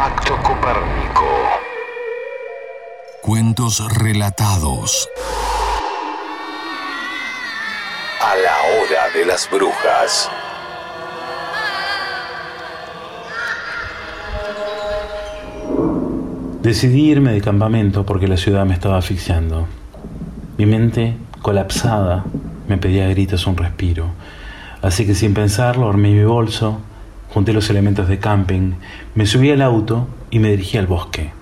Impacto Copérnico. Cuentos relatados. A la hora de las brujas. Decidí irme de campamento porque la ciudad me estaba asfixiando. Mi mente, colapsada, me pedía a gritos un respiro. Así que sin pensarlo, armé mi bolso, junté los elementos de camping, me subí al auto y me dirigí al bosque.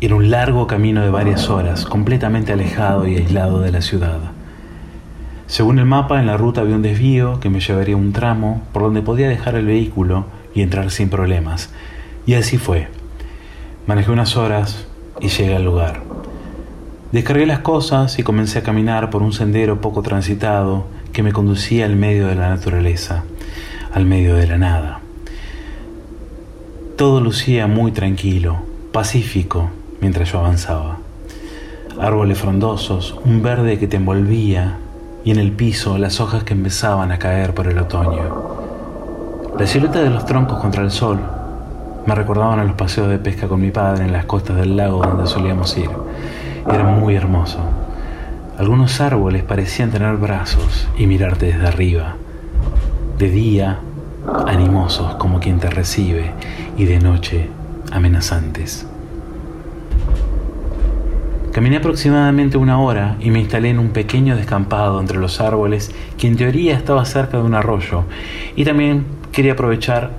Era un largo camino de varias horas, completamente alejado y aislado de la ciudad. Según el mapa, en la ruta había un desvío que me llevaría un tramo por donde podía dejar el vehículo y entrar sin problemas. Y así fue. Manejé unas horas y llegué al lugar. Descargué las cosas y comencé a caminar por un sendero poco transitado que me conducía al medio de la naturaleza, al medio de la nada. Todo lucía muy tranquilo, pacífico, mientras yo avanzaba. Árboles frondosos, un verde que te envolvía y en el piso las hojas que empezaban a caer por el otoño. La silueta de los troncos contra el sol me recordaban a los paseos de pesca con mi padre en las costas del lago donde solíamos ir. Era muy hermoso. Algunos árboles parecían tener brazos y mirarte desde arriba. De día, animosos como quien te recibe, y de noche, amenazantes. Caminé aproximadamente una hora y me instalé en un pequeño descampado entre los árboles que en teoría estaba cerca de un arroyo y también quería aprovechar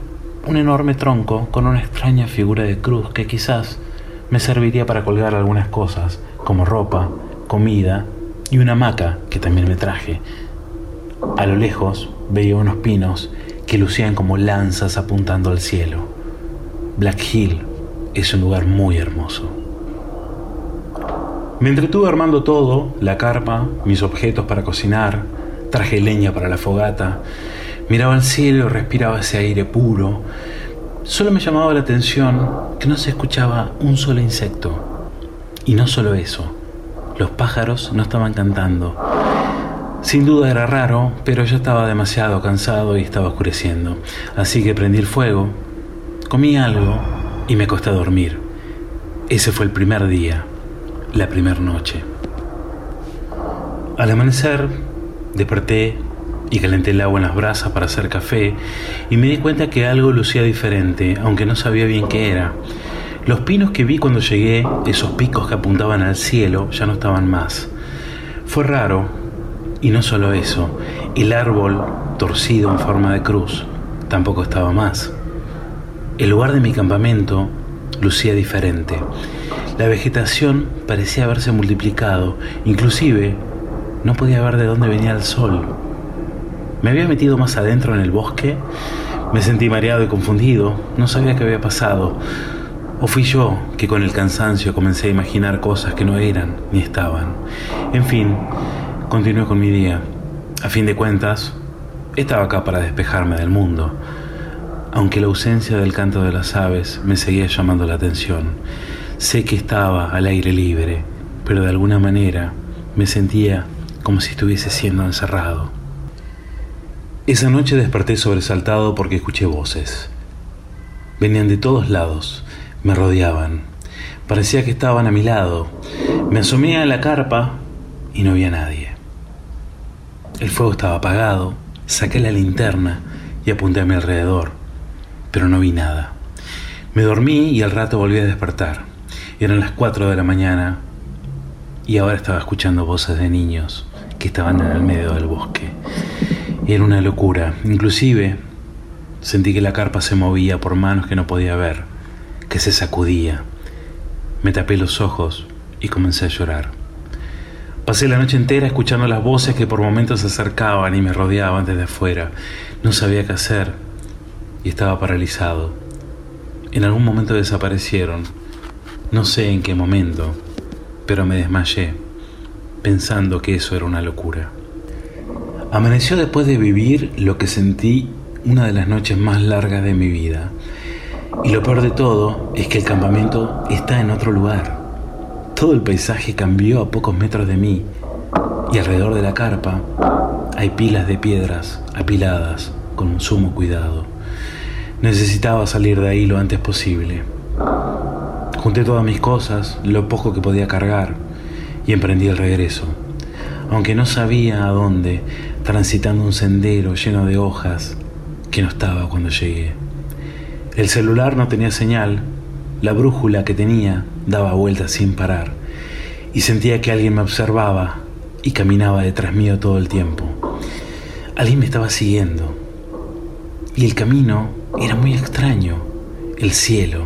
un enorme tronco con una extraña figura de cruz que quizás me serviría para colgar algunas cosas, como ropa, comida y una hamaca que también me traje. A lo lejos veía unos pinos que lucían como lanzas apuntando al cielo. Black Hill es un lugar muy hermoso. Me entretuve armando todo, la carpa, mis objetos para cocinar, traje leña para la fogata, Miraba al cielo respiraba ese aire puro. Solo me llamaba la atención que no se escuchaba un solo insecto. Y no solo eso, los pájaros no estaban cantando. Sin duda era raro, pero yo estaba demasiado cansado y estaba oscureciendo. Así que prendí el fuego, comí algo y me acosté a dormir. Ese fue el primer día, la primera noche. Al amanecer, desperté y calenté el agua en las brasas para hacer café y me di cuenta que algo lucía diferente, aunque no sabía bien qué era. Los pinos que vi cuando llegué, esos picos que apuntaban al cielo, ya no estaban más. Fue raro, y no solo eso, el árbol, torcido en forma de cruz, tampoco estaba más. El lugar de mi campamento lucía diferente. La vegetación parecía haberse multiplicado, inclusive no podía ver de dónde venía el sol. Me había metido más adentro en el bosque, me sentí mareado y confundido, no sabía qué había pasado. O fui yo que con el cansancio comencé a imaginar cosas que no eran ni estaban. En fin, continué con mi día. A fin de cuentas, estaba acá para despejarme del mundo, aunque la ausencia del canto de las aves me seguía llamando la atención. Sé que estaba al aire libre, pero de alguna manera me sentía como si estuviese siendo encerrado. Esa noche desperté sobresaltado porque escuché voces. Venían de todos lados, me rodeaban. Parecía que estaban a mi lado. Me asomé a la carpa y no había nadie. El fuego estaba apagado, saqué la linterna y apunté a mi alrededor, pero no vi nada. Me dormí y al rato volví a despertar. Eran las 4 de la mañana y ahora estaba escuchando voces de niños que estaban en el medio del bosque. Era una locura. Inclusive sentí que la carpa se movía por manos que no podía ver, que se sacudía. Me tapé los ojos y comencé a llorar. Pasé la noche entera escuchando las voces que por momentos se acercaban y me rodeaban desde afuera. No sabía qué hacer y estaba paralizado. En algún momento desaparecieron. No sé en qué momento, pero me desmayé, pensando que eso era una locura. Amaneció después de vivir lo que sentí una de las noches más largas de mi vida. Y lo peor de todo es que el campamento está en otro lugar. Todo el paisaje cambió a pocos metros de mí y alrededor de la carpa hay pilas de piedras apiladas con un sumo cuidado. Necesitaba salir de ahí lo antes posible. Junté todas mis cosas, lo poco que podía cargar, y emprendí el regreso. Aunque no sabía a dónde, transitando un sendero lleno de hojas que no estaba cuando llegué. El celular no tenía señal, la brújula que tenía daba vueltas sin parar, y sentía que alguien me observaba y caminaba detrás mío todo el tiempo. Alguien me estaba siguiendo, y el camino era muy extraño, el cielo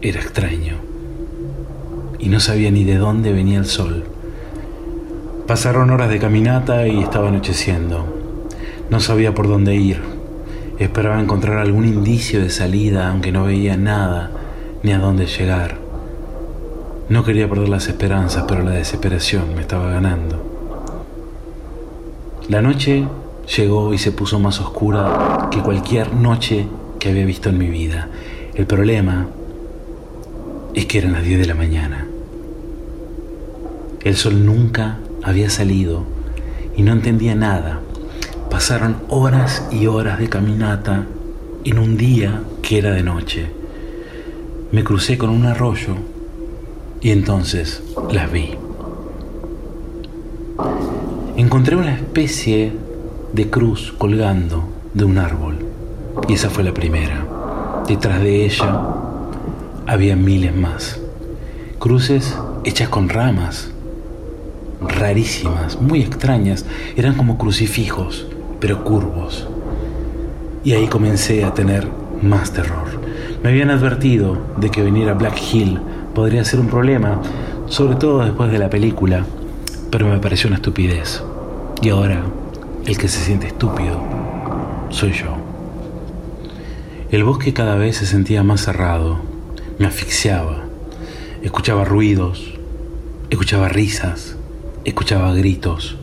era extraño, y no sabía ni de dónde venía el sol. Pasaron horas de caminata y estaba anocheciendo. No sabía por dónde ir. Esperaba encontrar algún indicio de salida, aunque no veía nada ni a dónde llegar. No quería perder las esperanzas, pero la desesperación me estaba ganando. La noche llegó y se puso más oscura que cualquier noche que había visto en mi vida. El problema es que eran las 10 de la mañana. El sol nunca había salido y no entendía nada. Pasaron horas y horas de caminata en un día que era de noche. Me crucé con un arroyo y entonces las vi. Encontré una especie de cruz colgando de un árbol y esa fue la primera. Detrás de ella había miles más. Cruces hechas con ramas, rarísimas, muy extrañas, eran como crucifijos, pero curvos. Y ahí comencé a tener más terror. Me habían advertido de que venir a Black Hill podría ser un problema, sobre todo después de la película, pero me pareció una estupidez. Y ahora, el que se siente estúpido soy yo. El bosque cada vez se sentía más cerrado, me asfixiaba, escuchaba ruidos, escuchaba risas, Escuchaba gritos,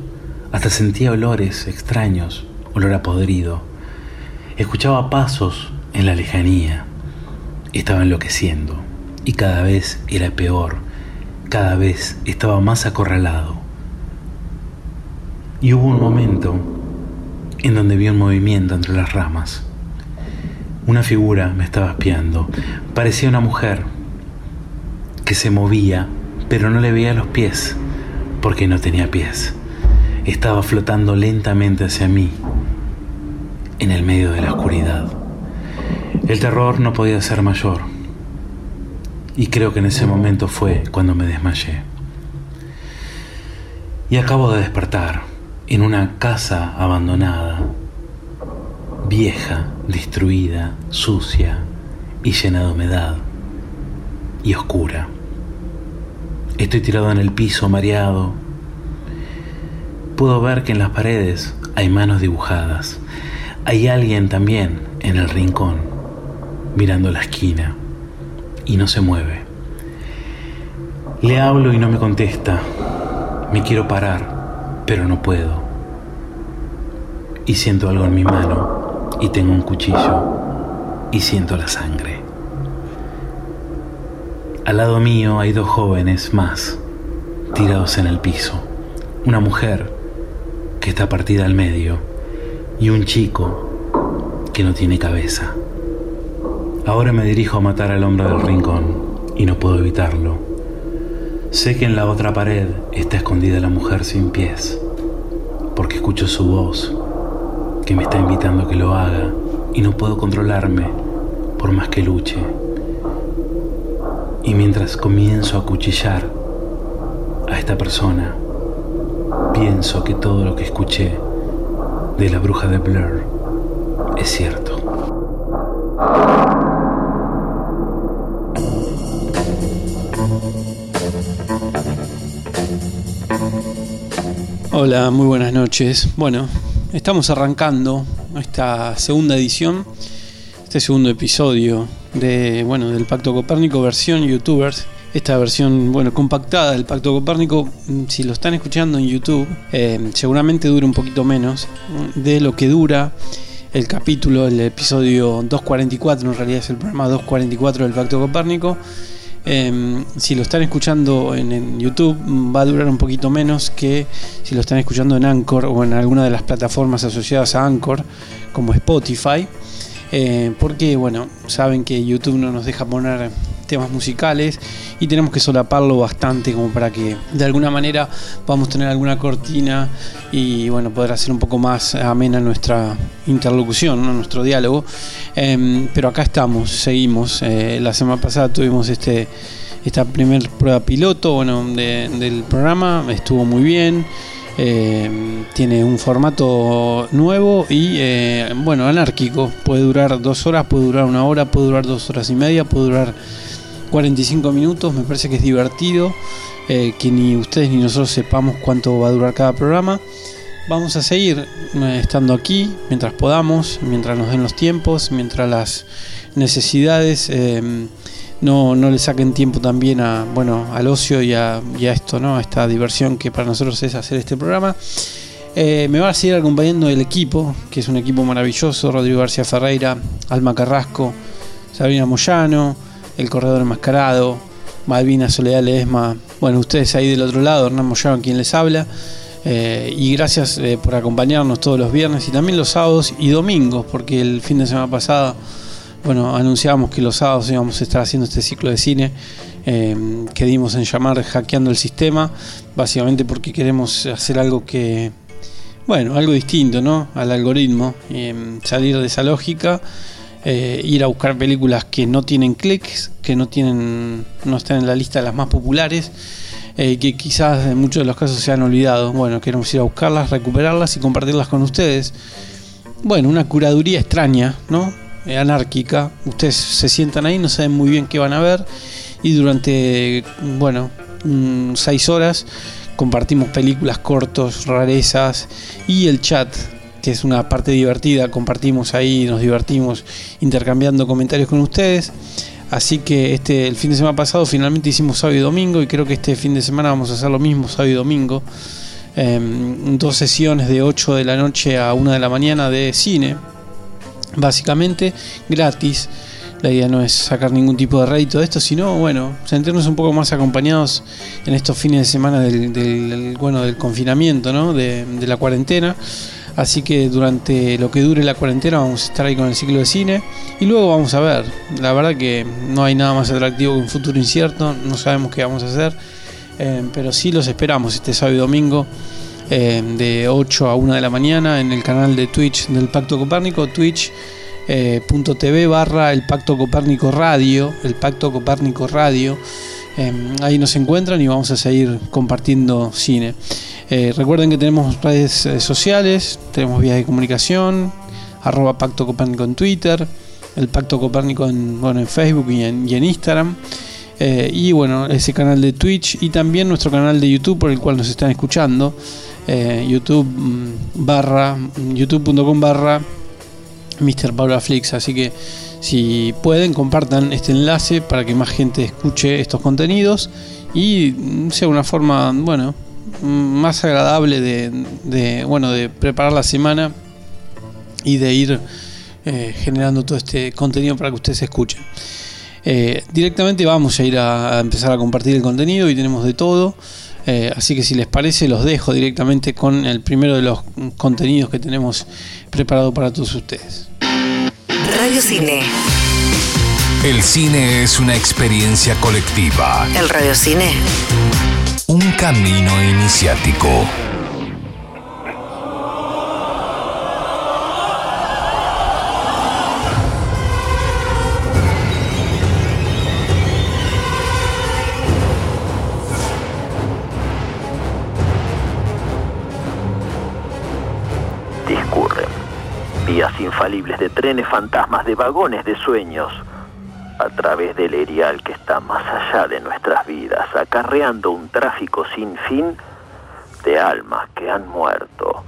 hasta sentía olores extraños, olor a podrido. Escuchaba pasos en la lejanía. Estaba enloqueciendo y cada vez era peor, cada vez estaba más acorralado. Y hubo un momento en donde vi un movimiento entre las ramas. Una figura me estaba espiando. Parecía una mujer que se movía, pero no le veía los pies porque no tenía pies. Estaba flotando lentamente hacia mí, en el medio de la oscuridad. El terror no podía ser mayor, y creo que en ese momento fue cuando me desmayé. Y acabo de despertar en una casa abandonada, vieja, destruida, sucia y llena de humedad y oscura. Estoy tirado en el piso, mareado. Puedo ver que en las paredes hay manos dibujadas. Hay alguien también en el rincón, mirando la esquina, y no se mueve. Le hablo y no me contesta. Me quiero parar, pero no puedo. Y siento algo en mi mano, y tengo un cuchillo, y siento la sangre. Al lado mío hay dos jóvenes más, tirados en el piso. Una mujer que está partida al medio y un chico que no tiene cabeza. Ahora me dirijo a matar al hombre del rincón y no puedo evitarlo. Sé que en la otra pared está escondida la mujer sin pies, porque escucho su voz que me está invitando a que lo haga y no puedo controlarme por más que luche. Y mientras comienzo a cuchillar a esta persona, pienso que todo lo que escuché de la bruja de Blur es cierto. Hola, muy buenas noches. Bueno, estamos arrancando esta segunda edición, este segundo episodio de, bueno, del Pacto Copérnico versión YouTubers. Esta versión, bueno, compactada del Pacto Copérnico, mm, si lo están escuchando en YouTube, eh, seguramente dura un poquito menos de lo que dura el capítulo, el episodio 244, en realidad es el programa 244 del Pacto Copérnico. Eh, si lo están escuchando en, en, YouTube mm, va a durar un poquito menos que si lo están escuchando en Anchor o en alguna de las plataformas asociadas a Anchor como Spotify. eh, porque bueno, saben que YouTube no nos deja poner temas musicales y tenemos que solaparlo bastante como para que de alguna manera podamos tener alguna cortina y bueno, poder hacer un poco más amena nuestra interlocución, nuestro diálogo. Em, pero acá estamos, seguimos. Eh, la semana pasada tuvimos este esta primer prueba piloto bueno, del programa, estuvo muy bien. Eh, tiene un formato nuevo y eh, bueno, anárquico. Puede durar dos horas, puede durar una hora, puede durar dos horas y media, puede durar 45 minutos, me parece que es divertido, eh, que ni ustedes ni nosotros sepamos cuánto va a durar cada programa. Vamos a seguir eh, estando aquí mientras podamos, mientras nos den los tiempos, mientras las necesidades eh, no, no, le saquen tiempo también a, bueno, al ocio y a, esto, ¿no? a esta diversión que para nosotros es hacer este programa. me va a seguir acompañando el equipo, que es un equipo maravilloso, Rodrigo García Ferreira, Alma Carrasco, Sabrina Moyano, el Corredor Enmascarado, Malvina Soledad Ledesma, bueno, ustedes ahí del otro lado, Hernán Moyano quien les habla. Eh, y gracias eh, por acompañarnos todos los viernes y también los sábados y domingos, porque el fin de semana pasado, bueno, anunciábamos que los sábados íbamos a estar haciendo este ciclo de cine eh, que dimos en llamar Hackeando el Sistema, básicamente porque queremos hacer algo que, bueno, algo distinto, ¿no? Al algoritmo, salir de esa lógica eh, ir a buscar películas que no tienen clics, que no tienen, no están en la lista de las más populares, eh, que quizás en muchos de los casos se han olvidado. Bueno, queremos ir a buscarlas, recuperarlas y compartirlas con ustedes. Bueno, una curaduría extraña, ¿no? Eh, anárquica. Ustedes se sientan ahí, no saben muy bien qué van a ver y durante, bueno, mm, seis horas compartimos películas cortos, rarezas y el chat que es una parte divertida, compartimos ahí, nos divertimos intercambiando comentarios con ustedes. Así que este el fin de semana pasado finalmente hicimos sábado y domingo y creo que este fin de semana vamos a hacer lo mismo sábado y domingo. Em, dos sesiones de 8 de la noche a 1 de la mañana de cine, básicamente gratis. La idea no es sacar ningún tipo de rédito de esto, sino bueno, sentirnos un poco más acompañados en estos fines de semana del, bueno, del confinamiento, ¿no? de la cuarentena. Así que durante lo que dure la cuarentena vamos a estar ahí con el ciclo de cine y luego vamos a ver. La verdad que no hay nada más atractivo que un futuro incierto, no sabemos qué vamos a hacer, eh, pero sí los esperamos este sábado y domingo eh, de 8 a 1 de la mañana en el canal de Twitch del Pacto Copérnico, twitch.tv eh, barra el Pacto Copérnico Radio, el Pacto Copérnico Radio. ahí nos encuentran y vamos a seguir compartiendo cine. Eh, recuerden que tenemos redes eh, sociales, tenemos vías de comunicación, arroba Pacto Copérnico en Twitter, el Pacto Copérnico en, bueno, en Facebook y en, Instagram. Eh, y bueno, ese canal de Twitch y también nuestro canal de YouTube por el cual nos están escuchando. YouTube mm, barra, youtube.com barra Mr. Paula Flix. Así que si pueden, compartan este enlace para que más gente escuche estos contenidos y mm, sea una forma, bueno, más agradable de, bueno, de preparar la semana y de ir eh, generando todo este contenido para que ustedes escuchen. Eh, directamente vamos a ir a, empezar a compartir el contenido y tenemos de todo. Eh, así que si les parece, los dejo directamente con el primero de los contenidos que tenemos preparado para todos ustedes. Radio Cine. El cine es una experiencia colectiva. El Radio Cine un camino iniciático. Discurren vías infalibles de trenes fantasmas, de vagones de sueños a través del erial que está más allá de nuestras vidas, acarreando un tráfico sin fin de almas que han muerto.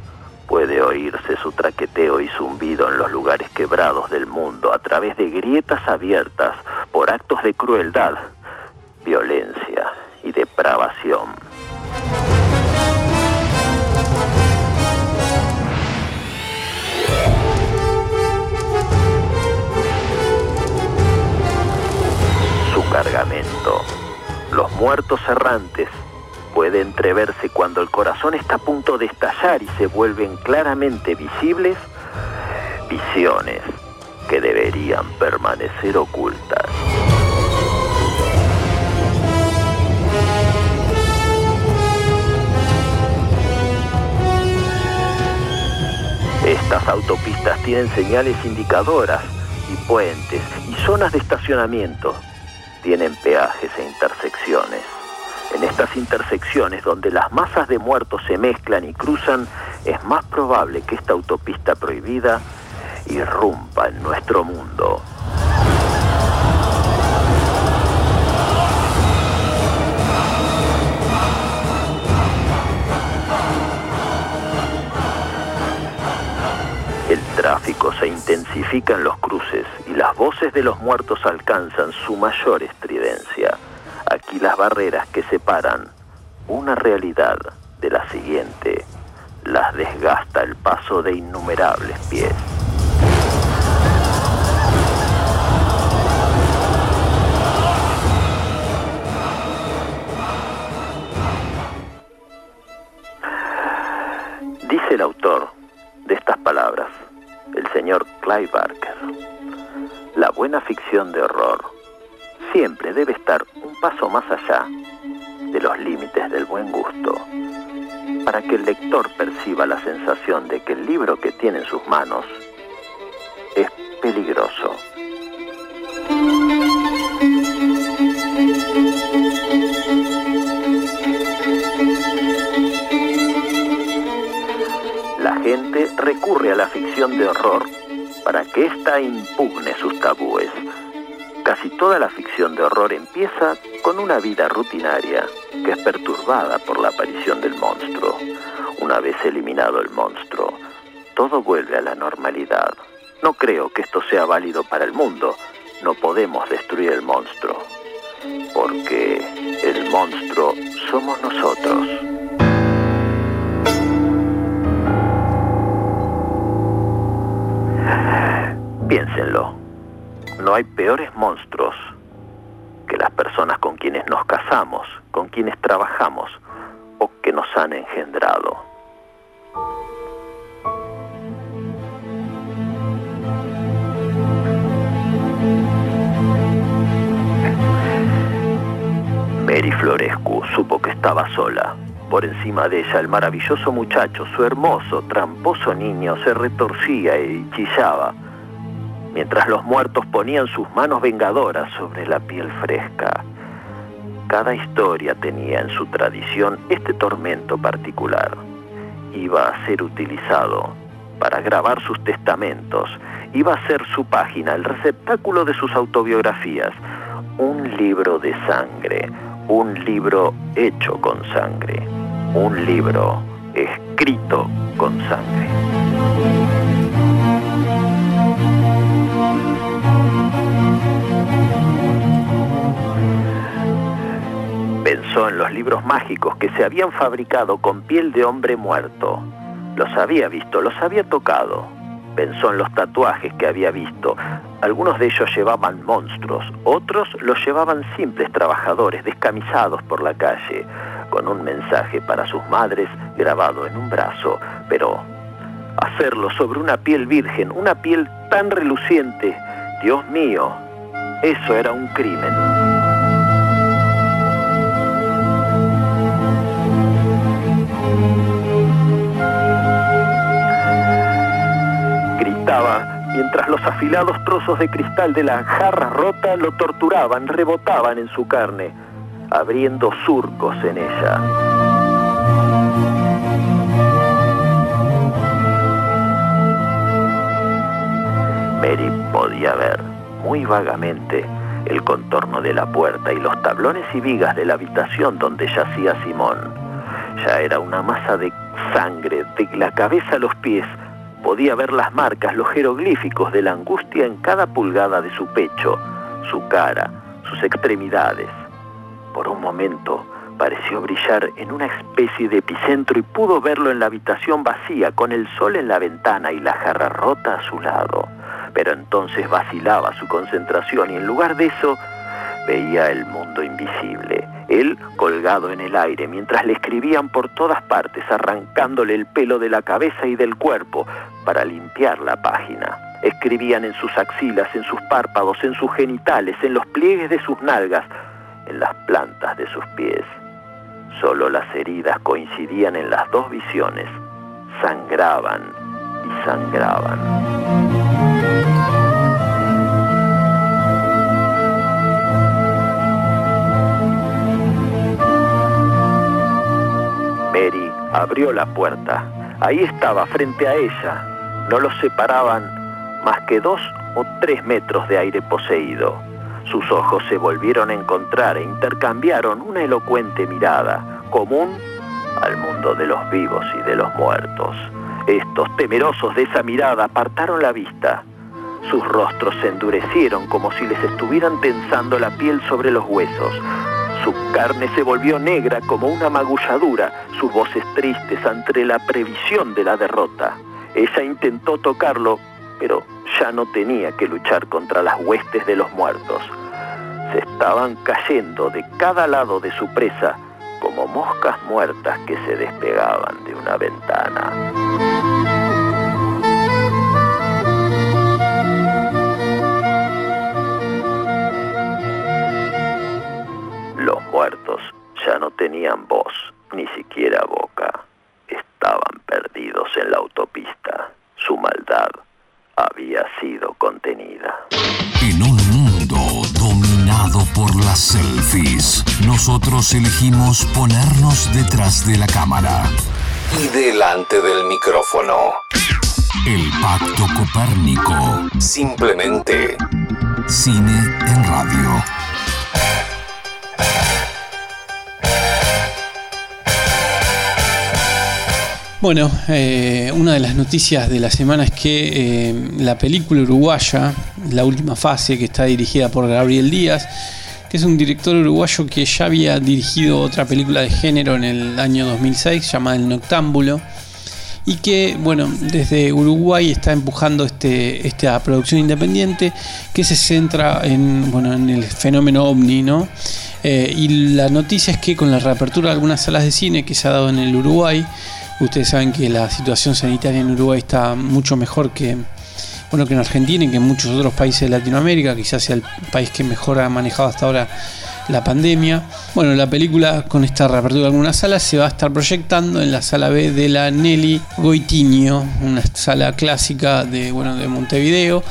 Puede oírse su traqueteo y zumbido en los lugares quebrados del mundo a través de grietas abiertas por actos de crueldad, violencia y depravación. Cargamento. Los muertos errantes puede entreverse cuando el corazón está a punto de estallar y se vuelven claramente visibles visiones que deberían permanecer ocultas. Estas autopistas tienen señales indicadoras y puentes y zonas de estacionamiento. Tienen peajes e intersecciones. En estas intersecciones donde las masas de muertos se mezclan y cruzan, es más probable que esta autopista prohibida irrumpa en nuestro mundo. El tráfico se intensifica en los cruces y las voces de los muertos alcanzan su mayor estridencia. Aquí las barreras que separan una realidad de la siguiente las desgasta el paso de innumerables pies. Dice el autor de estas palabras, el señor Clive Barker, la buena ficción de horror siempre debe estar un paso más allá de los límites del buen gusto, para que el lector perciba la sensación de que el libro que tiene en sus manos es peligroso. Gente recurre a la ficción de horror para que ésta impugne sus tabúes. Casi toda la ficción de horror empieza con una vida rutinaria que es perturbada por la aparición del monstruo. Una vez eliminado el monstruo, todo vuelve a la normalidad. No creo que esto sea válido para el mundo. No podemos destruir el monstruo, porque el monstruo somos nosotros. Piénsenlo. No hay peores monstruos que las personas con quienes nos casamos, con quienes trabajamos o que nos han engendrado. Mary Florescu supo que estaba sola. Por encima de ella, el maravilloso muchacho, su hermoso, tramposo niño, se retorcía y chillaba mientras los muertos ponían sus manos vengadoras sobre la piel fresca. Cada historia tenía en su tradición este tormento particular. Iba a ser utilizado para grabar sus testamentos, iba a ser su página, el receptáculo de sus autobiografías, un libro de sangre, un libro hecho con sangre, un libro escrito con sangre. Pensó en los libros mágicos que se habían fabricado con piel de hombre muerto. Los había visto, los había tocado. Pensó en los tatuajes que había visto. Algunos de ellos llevaban monstruos, otros los llevaban simples trabajadores descamisados por la calle, con un mensaje para sus madres grabado en un brazo. Pero hacerlo sobre una piel virgen, una piel tan reluciente, Dios mío, eso era un crimen. Mientras los afilados trozos de cristal de la jarra rota lo torturaban, rebotaban en su carne, abriendo surcos en ella. Mary podía ver muy vagamente el contorno de la puerta y los tablones y vigas de la habitación donde yacía Simón. Ya era una masa de sangre, de la cabeza a los pies. Podía ver las marcas, los jeroglíficos de la angustia en cada pulgada de su pecho, su cara, sus extremidades. Por un momento pareció brillar en una especie de epicentro y pudo verlo en la habitación vacía, con el sol en la ventana y la jarra rota a su lado pero entonces vacilaba su concentración y en lugar de eso veía el mundo invisible, él colgado en el aire mientras le escribían por todas partes, arrancándole el pelo de la cabeza y del cuerpo para limpiar la página. Escribían en sus axilas, en sus párpados, en sus genitales, en los pliegues de sus nalgas, en las plantas de sus pies. Solo las heridas coincidían en las dos visiones. Sangraban y sangraban. Abrió la puerta. Ahí estaba, frente a ella. No los separaban más que dos o tres metros de aire poseído. Sus ojos se volvieron a encontrar e intercambiaron una elocuente mirada, común al mundo de los vivos y de los muertos. Estos, temerosos de esa mirada, apartaron la vista. Sus rostros se endurecieron como si les estuvieran tensando la piel sobre los huesos. Su carne se volvió negra como una magulladura, sus voces tristes ante la previsión de la derrota. Ella intentó tocarlo, pero ya no tenía que luchar contra las huestes de los muertos. Se estaban cayendo de cada lado de su presa como moscas muertas que se despegaban de una ventana. Muertos ya no tenían voz, ni siquiera boca. Estaban perdidos en la autopista. Su maldad había sido contenida. En un mundo dominado por las selfies, nosotros elegimos ponernos detrás de la cámara. Y delante del micrófono. El Pacto Copérnico. Simplemente Cine en radio. Bueno, eh, una de las noticias de la semana es que eh, la película uruguaya, la última fase, que está dirigida por Gabriel Díaz, que es un director uruguayo que ya había dirigido otra película de género en el año 2006 llamada El Noctámbulo, y que, bueno, desde Uruguay está empujando este, esta producción independiente que se centra en, bueno, en el fenómeno ovni, ¿no? Eh, y la noticia es que con la reapertura de algunas salas de cine que se ha dado en el Uruguay, Ustedes saben que la situación sanitaria en Uruguay está mucho mejor que, bueno, que en Argentina y que en muchos otros países de Latinoamérica, quizás sea el país que mejor ha manejado hasta ahora la pandemia. Bueno, la película con esta reapertura de algunas salas se va a estar proyectando en la sala B de la Nelly Goitiño, una sala clásica de, bueno, de Montevideo.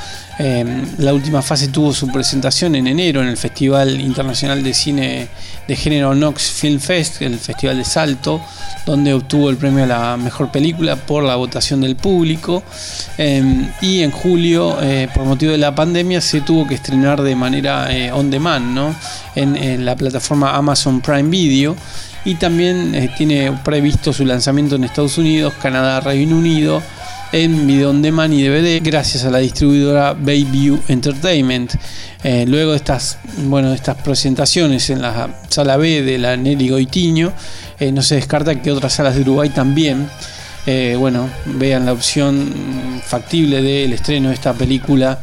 Eh, la última fase tuvo su presentación en enero en el Festival Internacional de Cine de Género Nox Film Fest, el Festival de Salto, donde obtuvo el premio a la mejor película por la votación del público. Eh, y en julio, eh, por motivo de la pandemia, se tuvo que estrenar de manera eh, on demand ¿no? en, en la plataforma Amazon Prime Video y también eh, tiene previsto su lanzamiento en Estados Unidos, Canadá, Reino Unido en video on demand y DVD gracias a la distribuidora Bayview Entertainment. Eh, luego de estas, bueno, de estas presentaciones en la sala B de la Nelly Goitiño, eh, no se descarta que otras salas de Uruguay también eh, bueno, vean la opción factible del estreno de esta película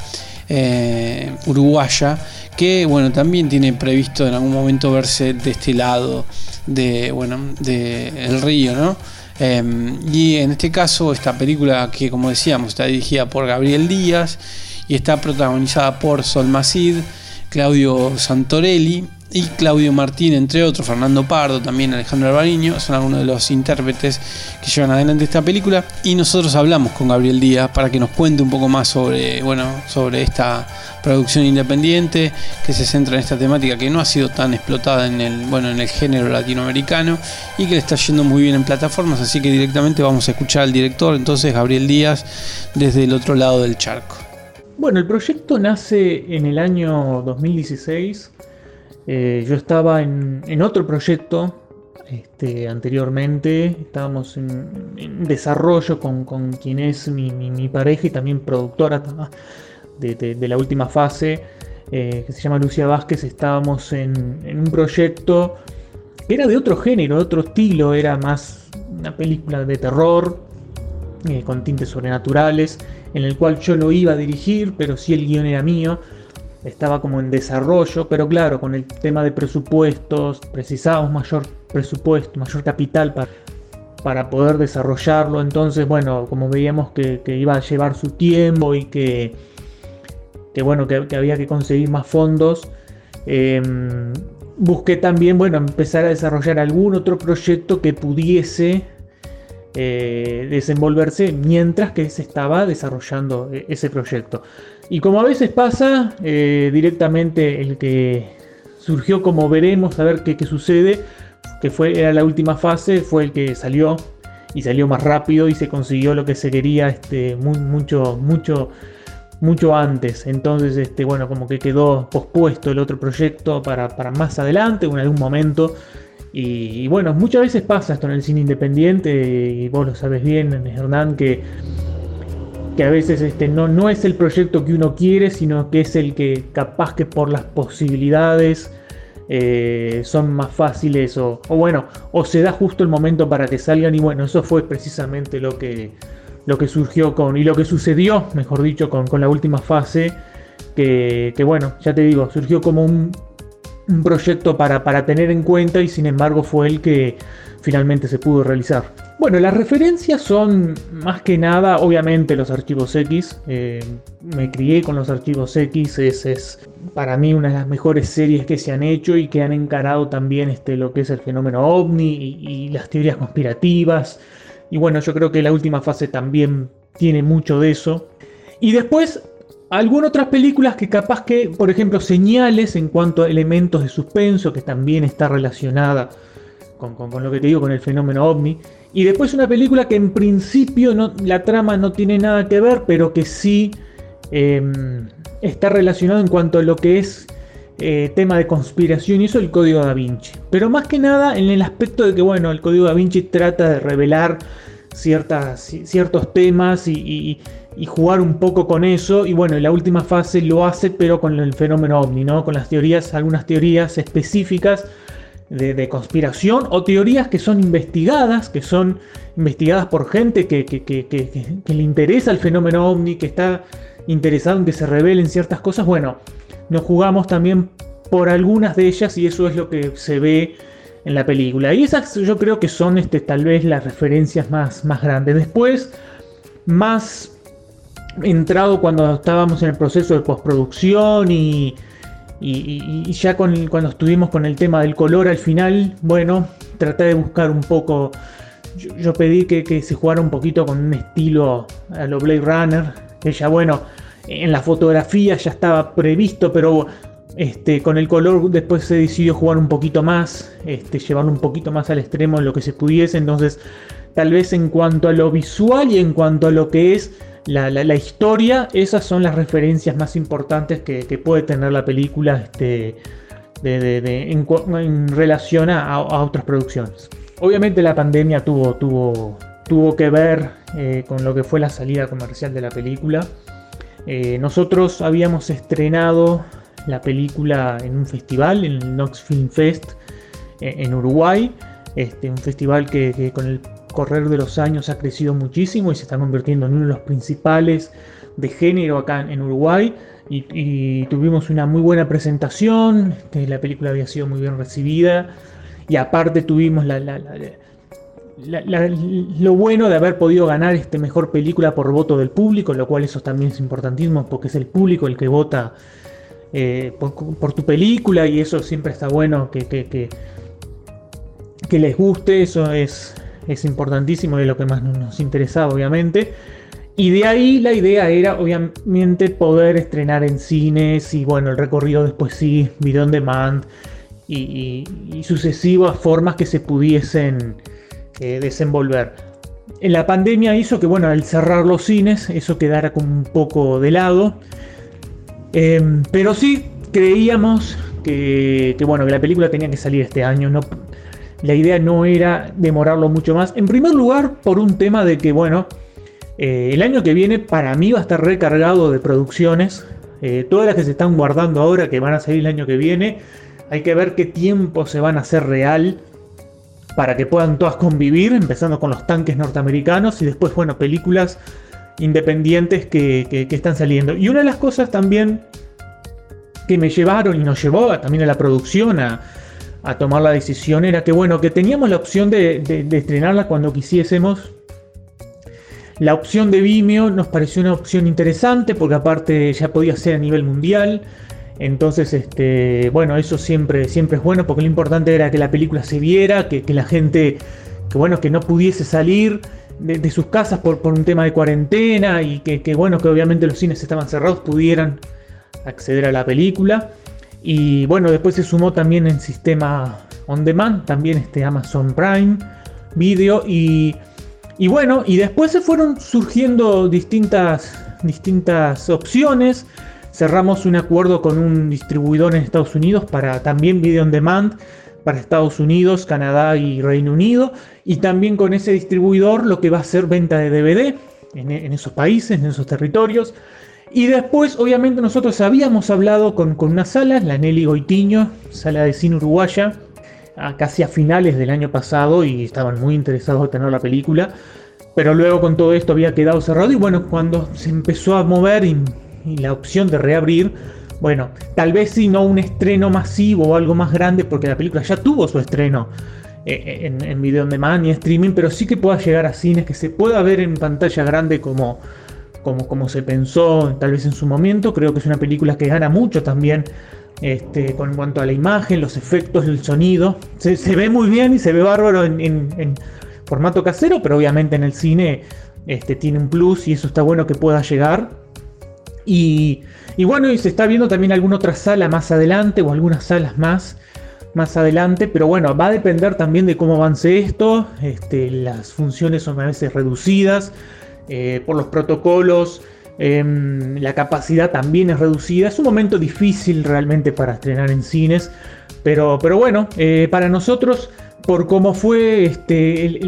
uruguaya que bueno también tiene previsto en algún momento verse de este lado de bueno de el río no Eh, y en este caso esta película que como decíamos está dirigida por Gabriel Díaz y está protagonizada por Sol Macid Claudio Santorelli y Claudio Martín, entre otros, Fernando Pardo, también Alejandro Albariño, son algunos de los intérpretes que llevan adelante esta película. Y nosotros hablamos con Gabriel Díaz para que nos cuente un poco más sobre, bueno, sobre esta producción independiente que se centra en esta temática que no ha sido tan explotada en el, bueno, en el género latinoamericano y que le está yendo muy bien en plataformas. Así que directamente vamos a escuchar al director, entonces Gabriel Díaz, desde el otro lado del charco. Bueno, el proyecto nace en el año 2016. Eh, yo estaba en, otro proyecto este, anteriormente, estábamos en, en desarrollo con, quien es mi, pareja y también productora de, la última fase, eh, que se llama Lucia Vázquez. Estábamos en, en un proyecto que era de otro género, de otro estilo, era más una película de terror, eh, con tintes sobrenaturales, en el cual yo lo iba a dirigir, pero sí el guion era mío. Estaba como en desarrollo, pero claro, con el tema de presupuestos, precisábamos mayor presupuesto, mayor capital para, para poder desarrollarlo. Entonces, bueno, como veíamos que, iba a llevar su tiempo y que, que bueno, que, había que conseguir más fondos, em, busqué también, bueno, empezar a desarrollar algún otro proyecto que pudiese eh, desenvolverse mientras que se estaba desarrollando e-, ese proyecto. Y como a veces pasa, eh, directamente el que surgió como veremos, a ver qué, sucede, que fue, era la última fase, fue el que salió y salió más rápido y se consiguió lo que se quería este, mucho, mucho, mucho antes. Entonces, este, bueno, como que quedó pospuesto el otro proyecto para, más adelante, en algún momento. Y, bueno, muchas veces pasa esto en el cine independiente, y vos lo sabes bien, Hernán, que, que a veces este, no, no es el proyecto que uno quiere, sino que es el que capaz que por las posibilidades eh, son más fáciles o, bueno, o se da justo el momento para que salgan. Y bueno, eso fue precisamente lo que, lo que surgió con, y lo que sucedió, mejor dicho, con, la última fase, que, bueno, ya te digo, surgió como un, proyecto para, para tener en cuenta y sin embargo fue el que finalmente se pudo realizar. Bueno, las referencias son más que nada, obviamente, los archivos X. Eh, me crié con los archivos X, es, es, para mí una de las mejores series que se han hecho y que han encarado también este, lo que es el fenómeno ovni y, las teorías conspirativas. Y bueno, yo creo que la última fase también tiene mucho de eso. Y después, algunas otras películas que capaz que, por ejemplo, señales en cuanto a elementos de suspenso, que también está relacionada con, lo que te digo, con el fenómeno ovni. Y después una película que en principio no, la trama no tiene nada que ver, pero que sí em, está relacionado en cuanto a lo que es eh, tema de conspiración y eso el código da Vinci. Pero más que nada en el aspecto de que, bueno, el código da Vinci trata de revelar ciertas, ciertos temas y, jugar un poco con eso. Y bueno, en la última fase lo hace, pero con el fenómeno ovni, ¿no? Con las teorías, algunas teorías específicas de, conspiración o teorías que son investigadas, que son investigadas por gente que, que, le interesa el fenómeno ovni, que está interesado en que se revelen ciertas cosas. Bueno, nos jugamos también por algunas de ellas y eso es lo que se ve en la película. Y esas yo creo que son este, tal vez las referencias más, más grandes. Después, más entrado cuando estábamos en el proceso de postproducción y y, ya con, cuando estuvimos con el tema del color al final, bueno, traté de buscar un poco. Yo, pedí que, se jugara un poquito con un estilo a lo Blade Runner. Ya, bueno, en la fotografía ya estaba previsto, pero este, con el color después se decidió jugar un poquito más, este, llevarlo un poquito más al extremo en lo que se pudiese. Entonces, tal vez en cuanto a lo visual y en cuanto a lo que es la, historia, esas son las referencias más importantes que, puede tener la película este, en, relación a, otras producciones. Obviamente la pandemia tuvo, tuvo, tuvo que ver eh, con lo que fue la salida comercial de la película. Eh, nosotros habíamos estrenado la película en un festival, en el Nox Film Fest eh, en Uruguay. Este, un festival que con el correr de los años ha crecido muchísimo y se está convirtiendo en uno de los principales de género acá en Uruguay. Y, tuvimos una muy buena presentación, la película había sido muy bien recibida. Y aparte tuvimos la, lo bueno de haber podido ganar este mejor película por voto del público, lo cual eso también es importantísimo porque es el público el que vota eh, por, tu película y eso siempre está bueno que, que les guste, eso es, es importantísimo y lo que más nos interesaba, obviamente. Y de ahí la idea era, obviamente, poder estrenar en cines y, bueno, el recorrido después sí, video on demand y, sucesivas formas que se pudiesen eh, desenvolver. En la pandemia hizo que, bueno, al cerrar los cines, eso quedara como un poco de lado. Em, pero sí creíamos que, que, bueno, que la película tenía que salir este año. No, la idea no era demorarlo mucho más. En primer lugar, por un tema de que, bueno, eh, el año que viene para mí va a estar recargado de producciones. Eh, todas las que se están guardando ahora, que van a salir el año que viene, hay que ver qué tiempo se van a hacer real para que puedan todas convivir, empezando con los tanques norteamericanos y después, bueno, películas independientes que, están saliendo. Y una de las cosas también que me llevaron y nos llevó también a la producción, a, a tomar la decisión era que, bueno, que teníamos la opción de, de estrenarla cuando quisiésemos. La opción de Vimeo nos pareció una opción interesante porque aparte ya podía ser a nivel mundial. Entonces, este, bueno, eso siempre, siempre es bueno porque lo importante era que la película se viera, que, la gente, que bueno, que no pudiese salir de, sus casas por, un tema de cuarentena y que, bueno, que obviamente los cines estaban cerrados, pudieran acceder a la película. Y bueno, después se sumó también el sistema on demand, también este Amazon Prime Video y, y bueno, y después se fueron surgiendo distintas, distintas opciones cerramos un acuerdo con un distribuidor en Estados Unidos para también video on demand para Estados Unidos, Canadá y Reino Unido. Y también con ese distribuidor lo que va a ser venta de DVD en, esos países, en esos territorios. Y después, obviamente, nosotros habíamos hablado con, con una sala, la Nelly Goitiño, sala de cine uruguaya, casi a finales del año pasado y estaban muy interesados en tener la película. Pero luego con todo esto había quedado cerrado y bueno, cuando se empezó a mover y la opción de reabrir, bueno, tal vez si no un estreno masivo o algo más grande, porque la película ya tuvo su estreno eh, eh, en, en video on demand y streaming, pero sí que pueda llegar a cines, que se pueda ver en pantalla grande como, como, como se pensó tal vez en su momento. Creo que es una película que gana mucho también este, con cuanto a la imagen, los efectos, el sonido. Se, ve muy bien y se ve bárbaro en, formato casero, pero obviamente en el cine este, tiene un plus y eso está bueno que pueda llegar. Y, bueno, y se está viendo también alguna otra sala más adelante o algunas salas más más adelante, pero bueno, va a depender también de cómo avance esto. Este, las funciones son a veces reducidas eh, por los protocolos. Em, la capacidad también es reducida. Es un momento difícil realmente para estrenar en cines. Pero, pero bueno, eh, para nosotros, por cómo fue este,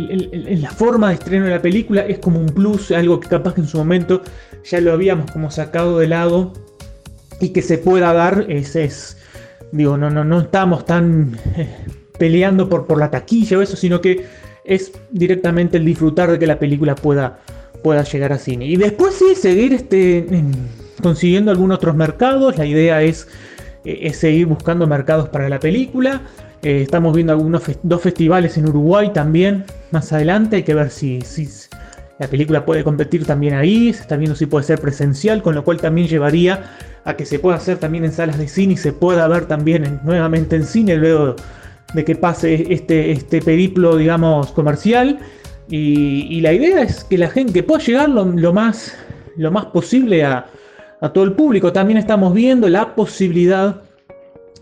la forma de estreno de la película, es como un plus, algo que capaz que en su momento ya lo habíamos como sacado de lado y que se pueda dar es, es digo, no, no, no estamos tan eh, peleando por, por la taquilla o eso, sino que es directamente el disfrutar de que la película pueda, pueda llegar a cine. Y después sí, seguir este, consiguiendo algunos otros mercados, la idea es, eh, es seguir buscando mercados para la película. Eh, estamos viendo algunos dos festivales en Uruguay también más adelante, hay que ver si, si la película puede competir también ahí, se está viendo si puede ser presencial, con lo cual también llevaría a que se pueda hacer también en salas de cine y se pueda ver también nuevamente en cine luego de que pase este, este periplo, digamos, comercial. Y, la idea es que la gente pueda llegar lo, más, lo más posible a, a todo el público. También estamos viendo la posibilidad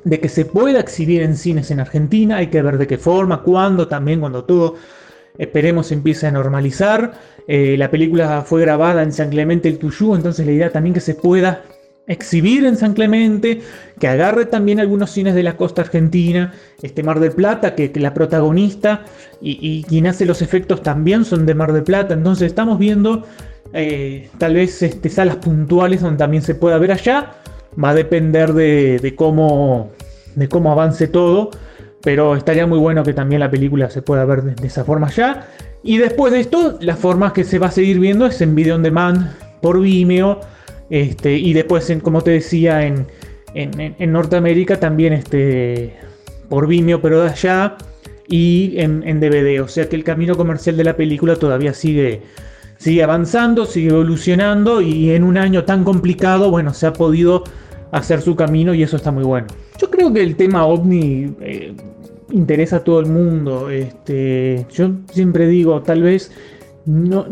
de que se pueda exhibir en cines en Argentina. Hay que ver de qué forma, cuándo, también cuando todo esperemos empiece a normalizar. Eh, la película fue grabada en San Clemente el Tuyú, entonces la idea también que se pueda exhibir en San Clemente, que agarre también algunos cines de la costa argentina, este Mar del Plata, que, la protagonista y, quien hace los efectos también son de Mar del Plata, entonces estamos viendo eh, tal vez este, salas puntuales donde también se pueda ver allá, va a depender de, cómo, de cómo avance todo, pero estaría muy bueno que también la película se pueda ver de esa forma allá. Y después de esto, la forma que se va a seguir viendo es en video on demand por Vimeo. Este, y después, como te decía, en, en, Norteamérica también este, por Vimeo, pero de allá. Y en, DVD. O sea que el camino comercial de la película todavía sigue, sigue avanzando, sigue evolucionando. Y en un año tan complicado, bueno, se ha podido hacer su camino y eso está muy bueno. Yo creo que el tema ovni eh, interesa a todo el mundo. Este, yo siempre digo, tal vez no,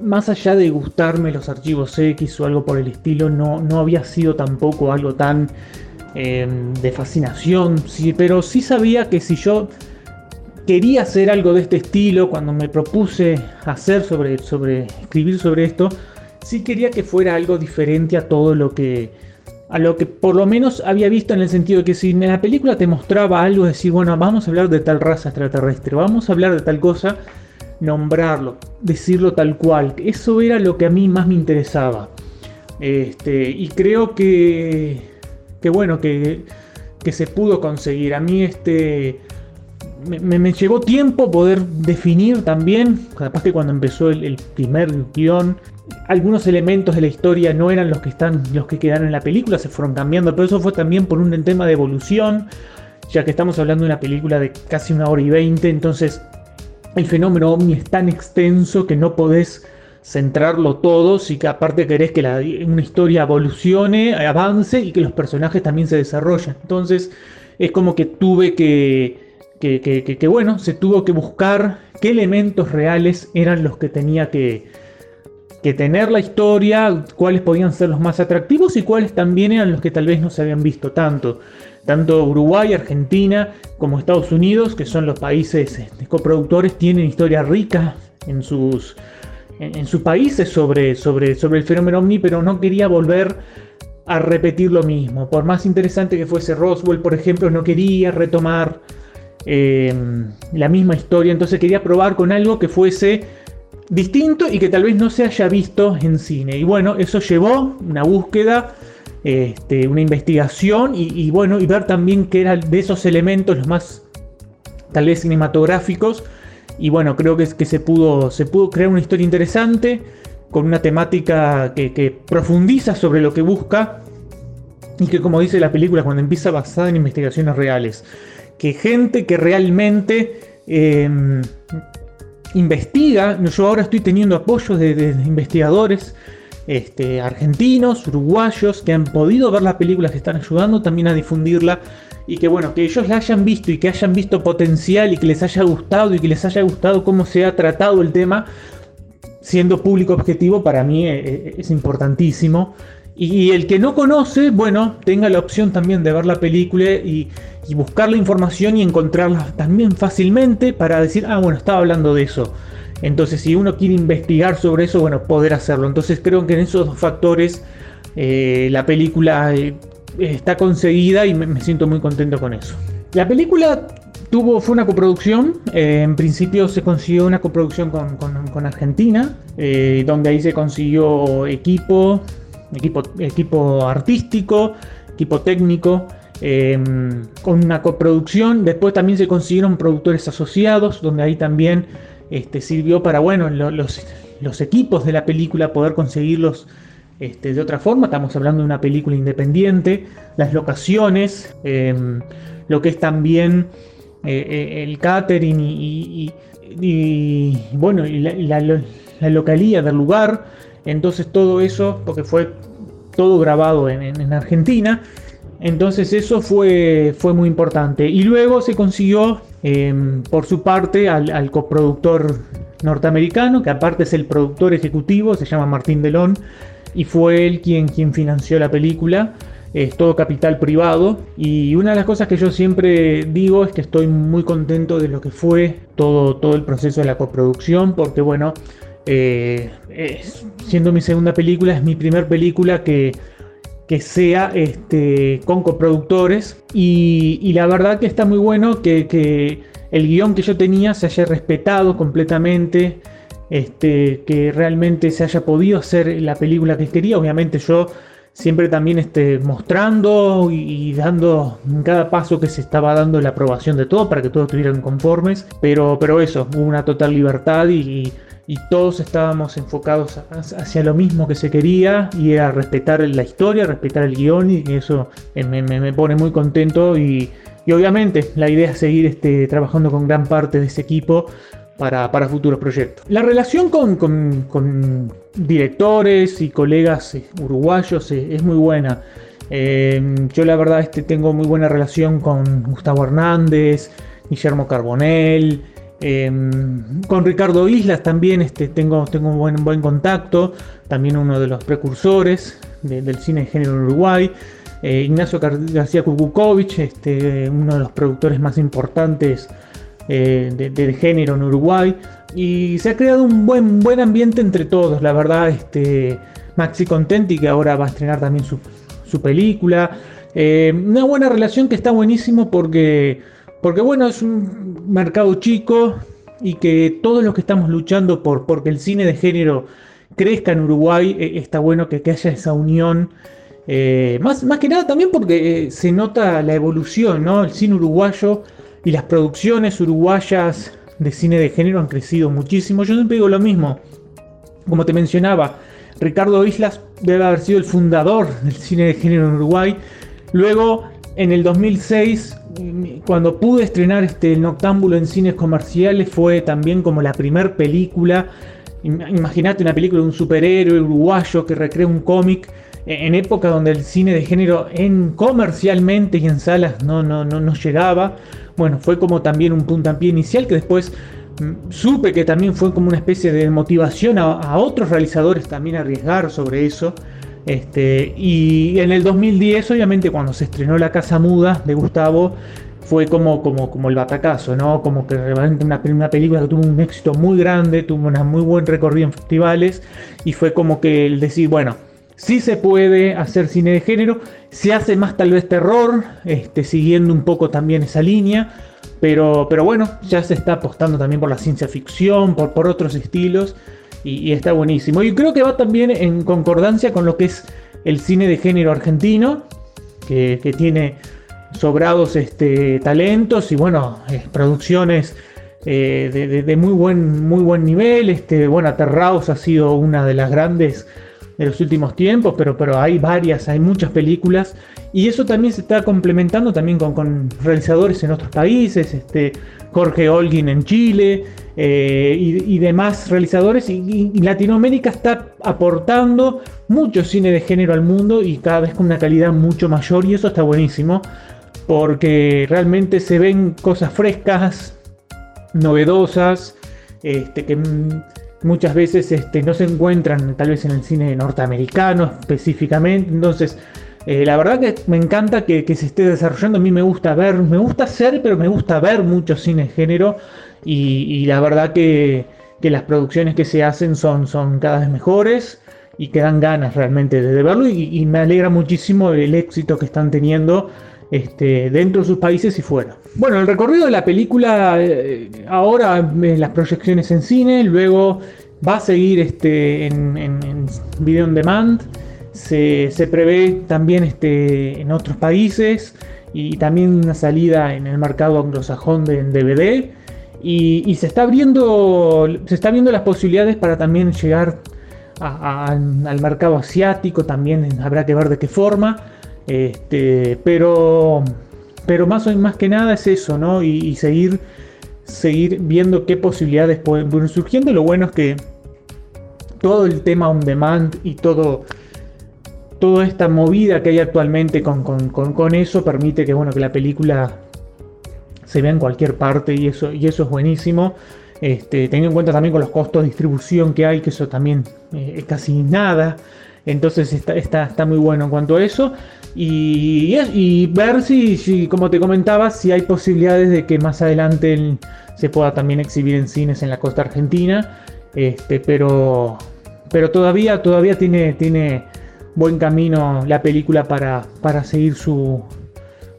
más allá de gustarme los archivos X o algo por el estilo, no, no había sido tampoco algo tan em, de fascinación, sí, pero sí sabía que si yo quería hacer algo de este estilo, cuando me propuse hacer sobre, sobre escribir sobre esto, sí quería que fuera algo diferente a todo lo que a lo que por lo menos había visto en el sentido de que si en la película te mostraba algo, decir, bueno, vamos a hablar de tal raza extraterrestre, vamos a hablar de tal cosa, nombrarlo, decirlo tal cual. Eso era lo que a mí más me interesaba. Este, y creo que, bueno, que, que se pudo conseguir. A mí este... Me, me, llevó tiempo poder definir también, capaz que cuando empezó el, el primer guion, algunos elementos de la historia no eran los que están los que quedaron en la película, se fueron cambiando, pero eso fue también por un tema de evolución ya que estamos hablando de una película de casi una hora y veinte, entonces el fenómeno ovni es tan extenso que no podés centrarlo todo si que aparte querés que la, una historia evolucione, avance y que los personajes también se desarrollen. Entonces es como que tuve que, que, bueno, se tuvo que buscar qué elementos reales eran los que tenía que tener la historia, cuáles podían ser los más atractivos y cuáles también eran los que tal vez no se habían visto tanto. Tanto Uruguay, Argentina como Estados Unidos, que son los países este, coproductores, tienen historia rica en sus, en, sus países sobre, sobre, sobre el fenómeno ovni, pero no quería volver a repetir lo mismo. Por más interesante que fuese Roswell, por ejemplo, no quería retomar eh, la misma historia, entonces quería probar con algo que fuese distinto y que tal vez no se haya visto en cine. Y bueno, eso llevó una búsqueda, este, una investigación y, bueno, y ver también qué eran de esos elementos los más tal vez cinematográficos. Y bueno, creo que, que se, pudo, se pudo crear una historia interesante con una temática que, profundiza sobre lo que busca y que como dice la película cuando empieza basada en investigaciones reales. Que gente que realmente... Em, investiga. Yo ahora estoy teniendo apoyo de, investigadores este, argentinos, uruguayos, que han podido ver las películas que están ayudando también a difundirla. Y que bueno, que ellos la hayan visto y que hayan visto potencial y que les haya gustado y que les haya gustado cómo se ha tratado el tema, siendo público objetivo, para mí eh, eh, es importantísimo. Y el que no conoce, bueno, tenga la opción también de ver la película y, buscar la información y encontrarla también fácilmente para decir, ah, bueno, estaba hablando de eso. Entonces, si uno quiere investigar sobre eso, bueno, poder hacerlo. Entonces, creo que en esos dos factores eh, la película eh, está conseguida y me, siento muy contento con eso. La película tuvo, fue una coproducción. Eh, en principio se consiguió una coproducción con, Argentina, donde ahí se consiguió equipo, equipo, equipo artístico, equipo técnico, con una coproducción. Después también se consiguieron productores asociados, donde ahí también este, sirvió para, bueno, los, equipos de la película poder conseguirlos este, de otra forma. Estamos hablando de una película independiente, las locaciones, em, lo que es también eh, eh, el catering y, bueno, y la, la localía del lugar. Entonces todo eso, porque fue todo grabado en, Argentina, entonces eso fue, fue muy importante. Y luego se consiguió em, por su parte al, coproductor norteamericano, que aparte es el productor ejecutivo, se llama Martín Delón, y fue él quien, financió la película. Es todo capital privado. Y una de las cosas que yo siempre digo es que estoy muy contento de lo que fue todo, todo el proceso de la coproducción, porque bueno, eh, siendo mi segunda película, es mi primera película que, que sea este, con coproductores. Y, la verdad que está muy bueno que, el guion que yo tenía se haya respetado completamente. Este, que realmente se haya podido hacer la película que quería. Obviamente yo siempre también este, mostrando y, dando cada paso que se estaba dando la aprobación de todo para que todos estuvieran conformes. Pero, pero eso, una total libertad y todos estábamos enfocados hacia lo mismo que se quería y era respetar la historia, respetar el guion y eso me, pone muy contento y, obviamente la idea es seguir este, trabajando con gran parte de ese equipo para, futuros proyectos. La relación con, directores y colegas eh, uruguayos eh, es muy buena. Eh, yo la verdad este, tengo muy buena relación con Gustavo Hernández, Guillermo Carbonell, Em, con Ricardo Islas también este, tengo, un buen, contacto, también uno de los precursores del cine de género en Uruguay. Eh, Ignacio García Kukukovic, este, uno de los productores más importantes eh, del género en Uruguay. Y se ha creado un buen, buen ambiente entre todos, la verdad. Este, Maxi Contenti, que ahora va a estrenar también su, película. Eh, una buena relación que está buenísimo porque porque bueno, es un mercado chico y que todos los que estamos luchando por porque el cine de género crezca en Uruguay, eh, está bueno que, haya esa unión. Eh, más, más que nada también porque eh, se nota la evolución, ¿no? El cine uruguayo y las producciones uruguayas de cine de género han crecido muchísimo. Yo siempre digo lo mismo. Como te mencionaba, Ricardo Islas debe haber sido el fundador del cine de género en Uruguay. Luego, en el 2006, cuando pude estrenar este El Noctámbulo en cines comerciales fue también como la primer película. Imagínate una película de un superhéroe uruguayo que recrea un cómic en época donde el cine de género en comercialmente y en salas no, no, no, no llegaba. Bueno, fue como también un puntapié inicial que después mm, supe que también fue como una especie de motivación a, otros realizadores también a arriesgar sobre eso. Este, y en el 2010, obviamente, cuando se estrenó La Casa Muda de Gustavo, fue como, como, el batacazo, ¿no? Como que realmente una, una película que tuvo un éxito muy grande, tuvo una muy buen recorrido en festivales, y fue como que el decir, bueno, sí se puede hacer cine de género, se hace más tal vez terror, este, siguiendo un poco también esa línea, pero, pero bueno, ya se está apostando también por la ciencia ficción, por otros estilos y, está buenísimo. Y creo que va también en concordancia con lo que es el cine de género argentino, que, tiene sobrados este, talentos y bueno, producciones eh, de, muy, buen, muy buen nivel. Este, bueno, Aterrados ha sido una de las grandes de los últimos tiempos, pero, pero hay varias, hay muchas películas y eso también se está complementando también con, con realizadores en otros países, este, Jorge Holguín en Chile, eh, y, demás realizadores. Y, Latinoamérica está aportando mucho cine de género al mundo y cada vez con una calidad mucho mayor y eso está buenísimo porque realmente se ven cosas frescas, novedosas, este, que muchas veces este, no se encuentran tal vez en el cine norteamericano específicamente. Entonces, eh, la verdad que me encanta que, que, se esté desarrollando. A mí me gusta ver, me gusta hacer, pero me gusta ver mucho cine de género. Y, la verdad que, las producciones que se hacen son, son cada vez mejores y que dan ganas realmente de verlo y, me alegra muchísimo el éxito que están teniendo este, dentro de sus países y fuera. Bueno, el recorrido de la película eh, ahora en las proyecciones en cine, luego va a seguir este, en, video on demand, se, prevé también este, en otros países y también una salida en el mercado anglosajón de, en DVD. Y, se está abriendo se está viendo las posibilidades para también llegar al mercado asiático también habrá que ver de qué forma este, pero pero más o más que nada es eso no y, seguir seguir viendo qué posibilidades pueden surgiendo. Lo bueno es que todo el tema on demand y todo toda esta movida que hay actualmente con, con eso permite que bueno que la película se vea en cualquier parte y eso, y eso es buenísimo. Este, teniendo en cuenta también con los costos de distribución que hay, que eso también eh, es casi nada. Entonces está, está, está, muy bueno en cuanto a eso. Y, y ver si, si, como te comentaba, si hay posibilidades de que más adelante se pueda también exhibir en cines en la costa argentina. Este, pero, pero todavía, todavía tiene, tiene buen camino la película para, para seguir su,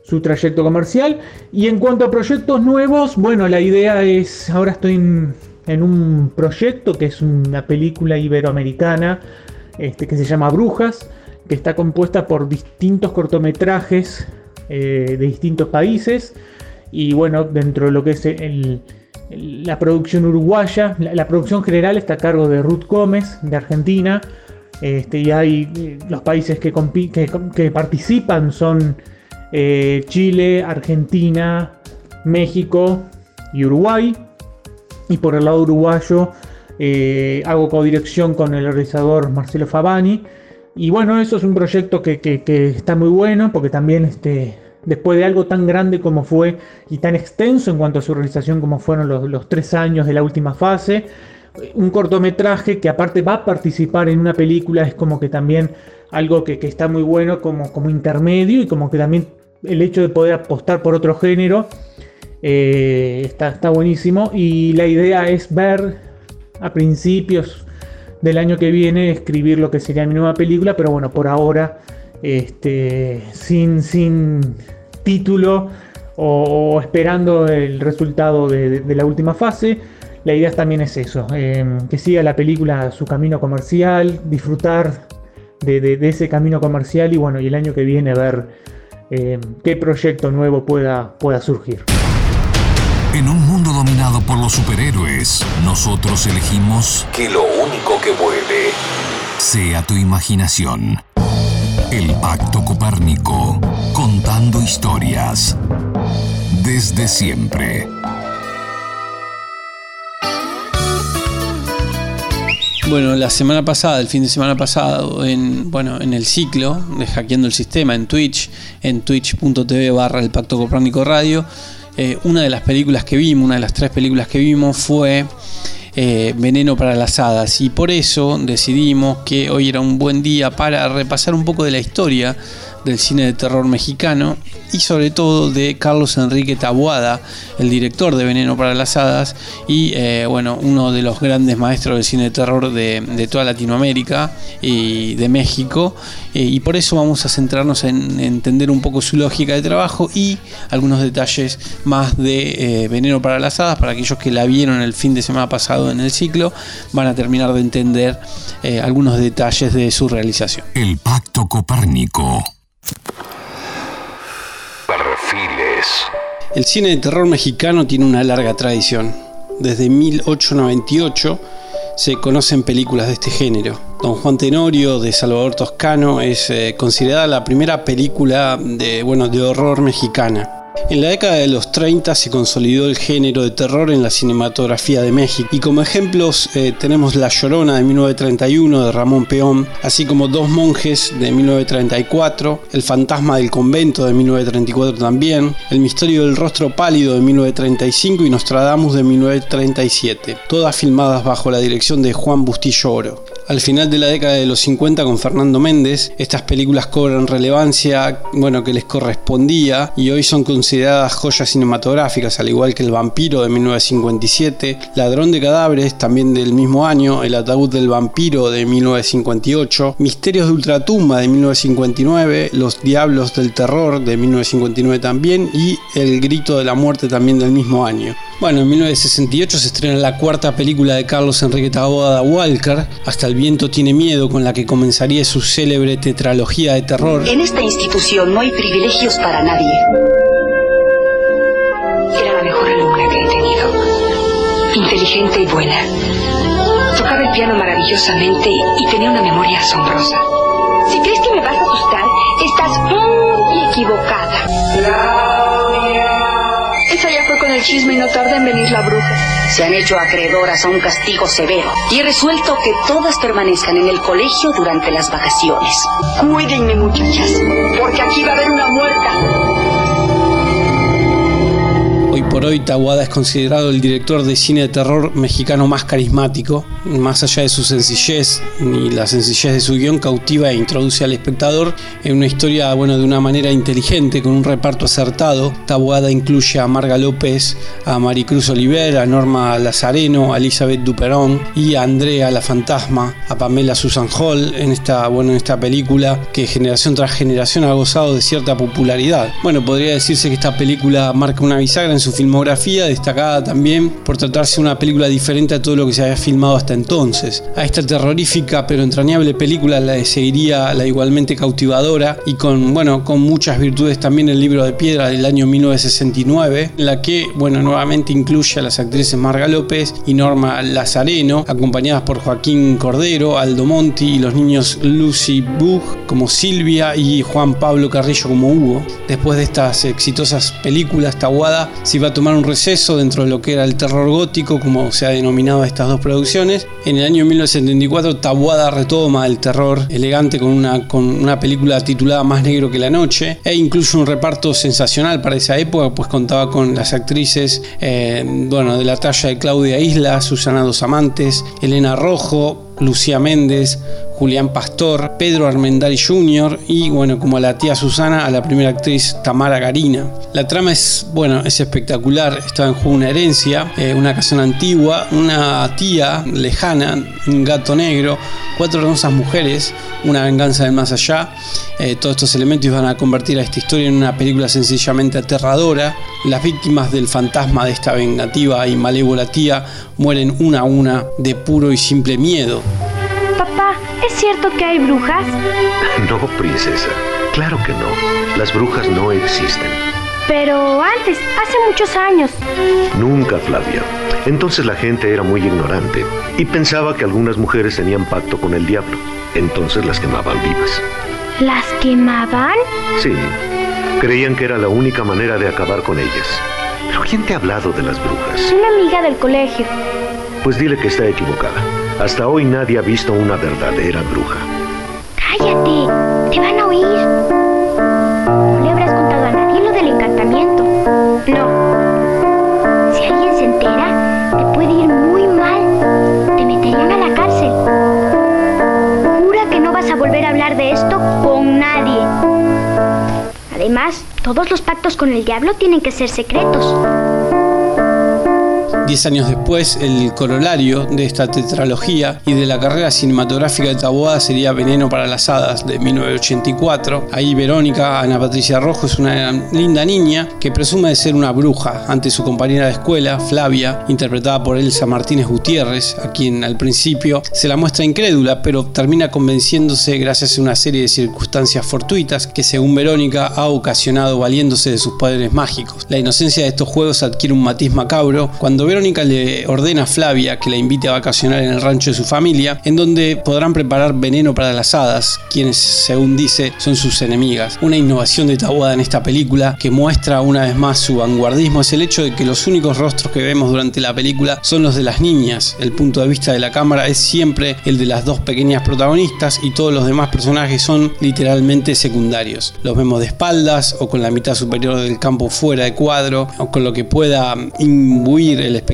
su trayecto comercial. Y en cuanto a proyectos nuevos, bueno, la idea es, ahora estoy en, un proyecto que es una película iberoamericana este, que se llama Brujas, que está compuesta por distintos cortometrajes eh, de distintos países. Y bueno, dentro de lo que es la producción uruguaya, la, producción general está a cargo de Ruth Gómez, de Argentina. Este, y hay eh, los países que, que participan son eh, Chile, Argentina, México y Uruguay. Y por el lado uruguayo eh, hago codirección con el realizador Marcelo Fabani. Y bueno, eso es un proyecto que, está muy bueno porque también este, después de algo tan grande como fue y tan extenso en cuanto a su realización como fueron los, tres años de la última fase, un cortometraje que aparte va a participar en una película es como que también algo que, está muy bueno como, como intermedio y como que también el hecho de poder apostar por otro género eh, está, está buenísimo. Y la idea es ver a principios del año que viene escribir lo que sería mi nueva película, pero bueno, por ahora este, sin, sin título o, esperando el resultado de, la última fase. La idea también es eso, eh, que siga la película su camino comercial, disfrutar de, de, ese camino comercial y bueno, y el año que viene ver eh, qué proyecto nuevo pueda, pueda surgir. En un mundo dominado por los superhéroes, nosotros elegimos que lo único que vuele sea tu imaginación. El Pacto Copérnico, contando historias. desde siempre. Bueno, la semana pasada, el fin de semana pasado, en, bueno, en el ciclo de Hackeando el Sistema, en Twitch, en twitch.tv barra el Pacto Copérnico Radio, eh, una de las películas que vimos, una de las tres películas que vimos fue eh, Veneno para las Hadas. Y por eso decidimos que hoy era un buen día para repasar un poco de la historia del cine de terror mexicano y sobre todo de Carlos Enrique Tabuada, el director de Veneno para las Hadas y eh, bueno, uno de los grandes maestros del cine de terror de, toda Latinoamérica y de México. Eh, y por eso vamos a centrarnos en entender un poco su lógica de trabajo y algunos detalles más de eh, Veneno para las Hadas. Para aquellos que la vieron el fin de semana pasado en el ciclo, van a terminar de entender algunos detalles de su realización. El Pacto Copérnico. El cine de terror mexicano tiene una larga tradición. Desde 1898 se conocen películas de este género. Don Juan Tenorio de Salvador Toscano es eh, considerada la primera película de, bueno, de horror mexicana. En la década de los 30 se consolidó el género de terror en la cinematografía de México y como ejemplos eh, tenemos La Llorona de 1931 de Ramón Peón, así como Dos Monjes de 1934, El Fantasma del Convento de 1934 también, El Misterio del Rostro Pálido de 1935 y Nostradamus de 1937, todas filmadas bajo la dirección de Juan Bustillo Oro. Al final de la década de los 50 con Fernando Méndez, estas películas cobran relevancia bueno, que les correspondía y hoy son consideradas joyas cinematográficas, al igual que El vampiro de 1957, Ladrón de cadáveres también del mismo año, El ataúd del vampiro de 1958, Misterios de ultratumba de 1959, Los diablos del terror de 1959 también y El grito de la muerte también del mismo año. Bueno, en 1968 se estrena la cuarta película de Carlos Enrique Taboada Walker, Hasta el viento tiene miedo, con la que comenzaría su célebre tetralogía de terror. En esta institución no hay privilegios para nadie. Era la mejor alumna que he tenido. Inteligente y buena. Tocaba el piano maravillosamente y tenía una memoria asombrosa. Si crees que me vas a asustar, el chisme y no tarda en venir la bruja. Se han hecho acreedoras a un castigo severo y he resuelto que todas permanezcan en el colegio durante las vacaciones. Cuídenme, muchachas, porque aquí va a haber una muerta. Hoy por hoy Tahuada es considerado el director de cine de terror mexicano más carismático. Más allá de su sencillez y la sencillez de su guion, cautiva e introduce al espectador en una historia bueno, de una manera inteligente, con un reparto acertado. Tahuada incluye a Marga López, a Maricruz Oliver, a Norma Lazareno, a Elizabeth Duperón y a Andrea la Fantasma, a Pamela Susan Hall en esta, bueno, en esta película que generación tras generación ha gozado de cierta popularidad. Bueno, podría decirse que esta película marca una bisagra en su filmografía, destacada también por tratarse de una película diferente a todo lo que se había filmado hasta entonces. A esta terrorífica pero entrañable película la seguiría la igualmente cautivadora y con, bueno, con muchas virtudes también el libro de piedra del año 1969, en la que, bueno, nuevamente incluye a las actrices Marga López y Norma Lazareno, acompañadas por Joaquín Cordero, Aldo Monti y los niños Lucy Bug como Silvia y Juan Pablo Carrillo como Hugo. Después de estas exitosas películas, Tahuada se iba a tomar un receso dentro de lo que era el terror gótico, como se ha denominado estas dos producciones. En el año 1974, Tabuada retoma el terror elegante con una, con una película titulada Más negro que la noche, e incluso un reparto sensacional para esa época, pues contaba con las actrices eh, bueno, de la talla de Claudia Isla, Susana Dos Amantes, Elena Rojo, Lucía Méndez, Julián Pastor, Pedro Armendari Jr. y bueno, como la tía Susana, a la primera actriz Tamara Garina. La trama es, bueno, es espectacular, está en juego una herencia, eh, una casona antigua, una tía lejana, un gato negro, cuatro hermosas mujeres, una venganza del más allá. Eh, todos estos elementos van a convertir a esta historia en una película sencillamente aterradora. Las víctimas del fantasma de esta vengativa y malévola tía mueren una a una de puro y simple miedo. ¿Es cierto que hay brujas? No, princesa. Claro que no. Las brujas no existen. Pero antes, hace muchos años. Nunca, Flavia. Entonces la gente era muy ignorante y pensaba que algunas mujeres tenían pacto con el diablo. Entonces las quemaban vivas. ¿Las quemaban? Sí. Creían que era la única manera de acabar con ellas. ¿Pero quién te ha hablado de las brujas? Una amiga del colegio. Pues dile que está equivocada. Hasta hoy nadie ha visto una verdadera bruja. Cállate, te van a oír. No le habrás contado a nadie lo del encantamiento. No. Si alguien se entera, te puede ir muy mal. Te meterían a la cárcel. Jura que no vas a volver a hablar de esto con nadie. Además, todos los pactos con el diablo tienen que ser secretos. Diez años después, el corolario de esta tetralogía y de la carrera cinematográfica de Taboada sería Veneno para las Hadas de 1984. Ahí Verónica, Ana Patricia Rojo, es una linda niña que presume de ser una bruja ante su compañera de escuela, Flavia, interpretada por Elsa Martínez Gutiérrez, a quien al principio se la muestra incrédula, pero termina convenciéndose gracias a una serie de circunstancias fortuitas que según Verónica ha ocasionado valiéndose de sus poderes mágicos. La inocencia de estos juegos adquiere un matiz macabro cuando Verónica Verónica le ordena a Flavia que la invite a vacacionar en el rancho de su familia, en donde podrán preparar veneno para las hadas, quienes, según dice, son sus enemigas. Una innovación de Tabuada en esta película que muestra una vez más su vanguardismo es el hecho de que los únicos rostros que vemos durante la película son los de las niñas. El punto de vista de la cámara es siempre el de las dos pequeñas protagonistas y todos los demás personajes son literalmente secundarios. Los vemos de espaldas o con la mitad superior del campo fuera de cuadro o con lo que pueda imbuir el espectador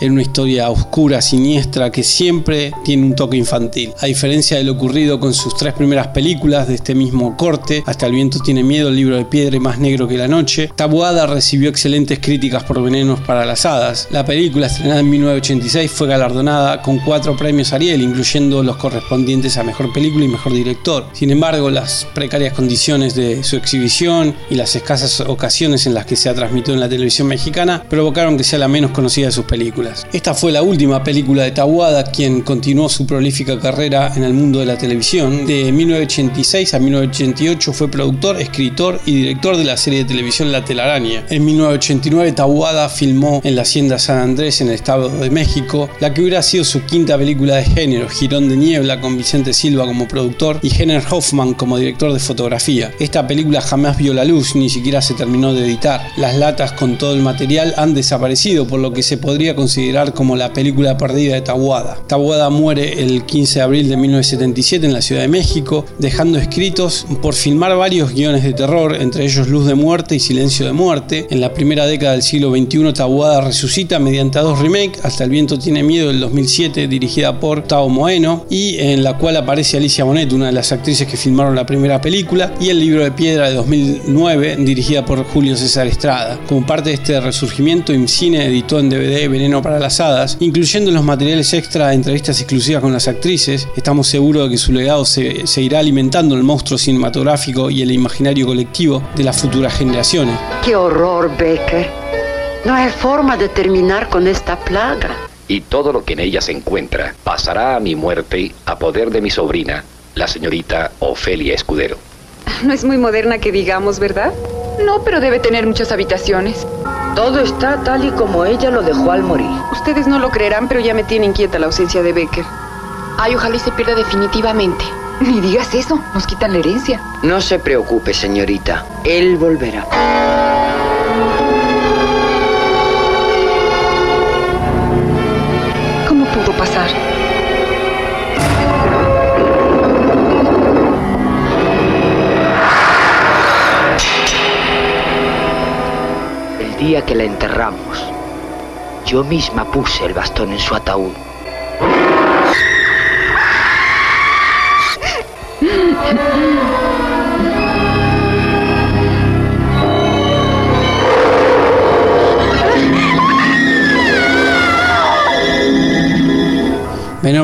en una historia oscura, siniestra, que siempre tiene un toque infantil. A diferencia de lo ocurrido con sus tres primeras películas de este mismo corte, Hasta el viento tiene miedo, el libro de piedra y más negro que la noche, Tabuada recibió excelentes críticas por Venenos para las Hadas. La película, estrenada en 1986, fue galardonada con cuatro premios Ariel, incluyendo los correspondientes a Mejor Película y Mejor Director. Sin embargo, las precarias condiciones de su exhibición y las escasas ocasiones en las que se ha transmitido en la televisión mexicana provocaron que sea la menos conocida de sus películas. Esta fue la última película de Tawada, quien continuó su prolífica carrera en el mundo de la televisión. De 1986 a 1988 fue productor, escritor y director de la serie de televisión La Telaraña. En 1989 Tawada filmó en la Hacienda San Andrés en el Estado de México, la que hubiera sido su quinta película de género, Girón de Niebla con Vicente Silva como productor y Henner Hoffman como director de fotografía. Esta película jamás vio la luz, ni siquiera se terminó de editar. Las latas con todo el material han desaparecido, por lo que se podría considerar como la película perdida de Tabuada. Tabuada muere el 15 de abril de 1977 en la Ciudad de México, dejando escritos por filmar varios guiones de terror, entre ellos Luz de Muerte y Silencio de Muerte. En la primera década del siglo XXI, Tabuada resucita mediante dos remakes, Hasta el viento tiene miedo del 2007, dirigida por Tao Moeno, y en la cual aparece Alicia Bonet, una de las actrices que filmaron la primera película, y El libro de piedra de 2009, dirigida por Julio César Estrada. Como parte de este resurgimiento, IMCINE editó en DVD Veneno para las Hadas, incluyendo los materiales extra de entrevistas exclusivas con las actrices. Estamos seguros de que su legado se, irá alimentando el monstruo cinematográfico y el imaginario colectivo de las futuras generaciones. ¡Qué horror, Becker! No hay forma de terminar con esta plaga. Y todo lo que en ella se encuentra pasará a mi muerte a poder de mi sobrina, la señorita Ofelia Escudero. No es muy moderna que digamos, ¿verdad? No, pero debe tener muchas habitaciones. Todo está tal y como ella lo dejó al morir. Ustedes no lo creerán, pero ya me tiene inquieta la ausencia de Becker. Ay, ojalá y se pierda definitivamente. Ni digas eso, nos quitan la herencia. No se preocupe, señorita. Él volverá. ¿Cómo pudo pasar? Que la enterramos, yo misma puse el bastón en su ataúd.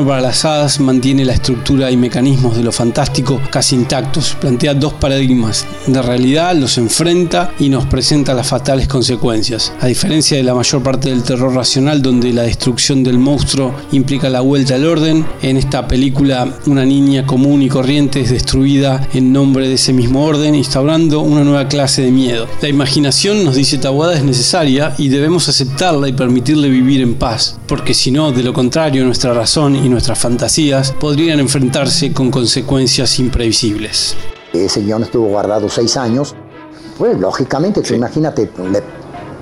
Para las Hadas mantiene la estructura y mecanismos de lo fantástico casi intactos. Plantea dos paradigmas de realidad, los enfrenta y nos presenta las fatales consecuencias. A diferencia de la mayor parte del terror racional, donde la destrucción del monstruo implica la vuelta al orden, en esta película una niña común y corriente es destruida en nombre de ese mismo orden, instaurando una nueva clase de miedo. La imaginación, nos dice Tawada, es necesaria y debemos aceptarla y permitirle vivir en paz, porque si no, de lo contrario, nuestra razón y nuestras fantasías podrían enfrentarse con consecuencias imprevisibles. Ese guion estuvo guardado seis años. Pues lógicamente, imagínate,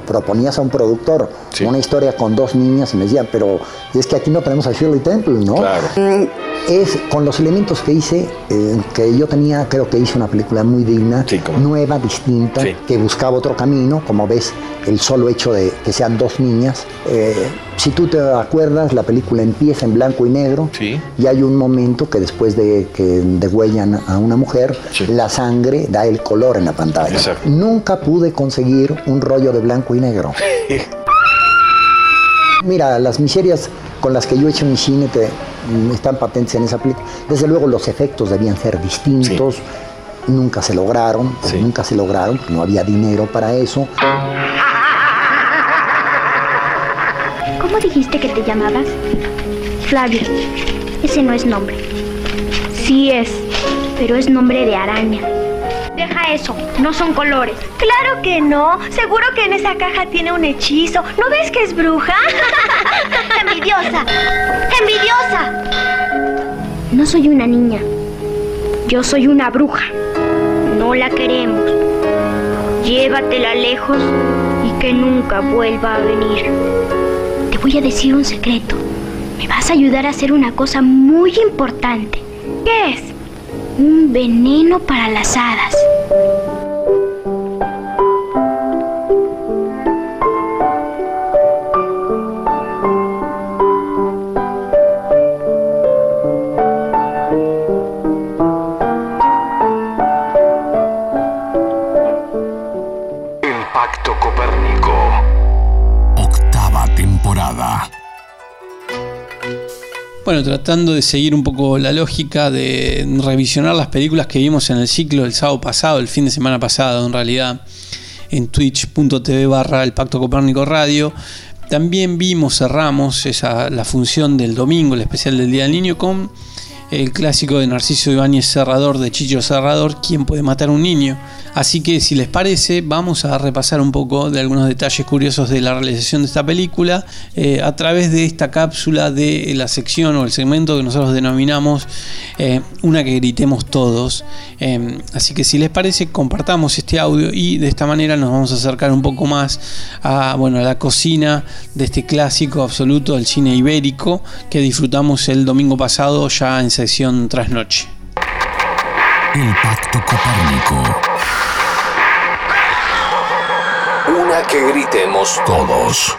proponías a un productor una historia con dos niñas y me decían, pero es que aquí no tenemos a Shirley Temple, ¿no? Mm, es con los elementos que hice, eh, que yo tenía, creo que hice una película muy digna, nueva, distinta, que buscaba otro camino, como ves, el solo hecho de que sean dos niñas. Eh, si tú te acuerdas, la película empieza en blanco y negro y hay un momento que después de que degüellan a una mujer, la sangre da el color en la pantalla. Nunca pude conseguir un rollo de blanco y negro. Mira, las miserias con las que yo he hecho mi cine te, están patentes en esa película. Desde luego los efectos debían ser distintos. Nunca se lograron, nunca se lograron, no había dinero para eso. ¿Cómo dijiste que te llamabas? Flavio. Ese no es nombre. Sí es, pero es nombre de araña. Deja eso, no son colores. Claro que no. Seguro que en esa caja tiene un hechizo. ¿No ves que es bruja? ¡Envidiosa! ¡Envidiosa! No soy una niña. Yo soy una bruja. No la queremos. Llévatela lejos y que nunca vuelva a venir voy a decir un secreto. Me vas a ayudar a hacer una cosa muy importante. ¿Qué es? Un veneno para las hadas. Bueno, tratando de seguir un poco la lógica de revisionar las películas que vimos en el ciclo del sábado pasado, el fin de semana pasado en realidad, en twitch.tv barra el Pacto Copérnico Radio. También vimos, cerramos esa, la función del domingo, el especial del Día del Niño, con el clásico de Narciso Ibáñez Cerrador, de Chicho Cerrador, ¿Quién puede matar a un niño? Así que si les parece, vamos a repasar un poco de algunos detalles curiosos de la realización de esta película eh, a través de esta cápsula de la sección o el segmento que nosotros denominamos eh, Una que gritemos todos. Em, así que si les parece, compartamos este audio y de esta manera nos vamos a acercar un poco más a, bueno, a la cocina de este clásico absoluto del cine ibérico que disfrutamos el domingo pasado ya en sesión tras noche. El Pacto Copérnico. Una que gritemos todos.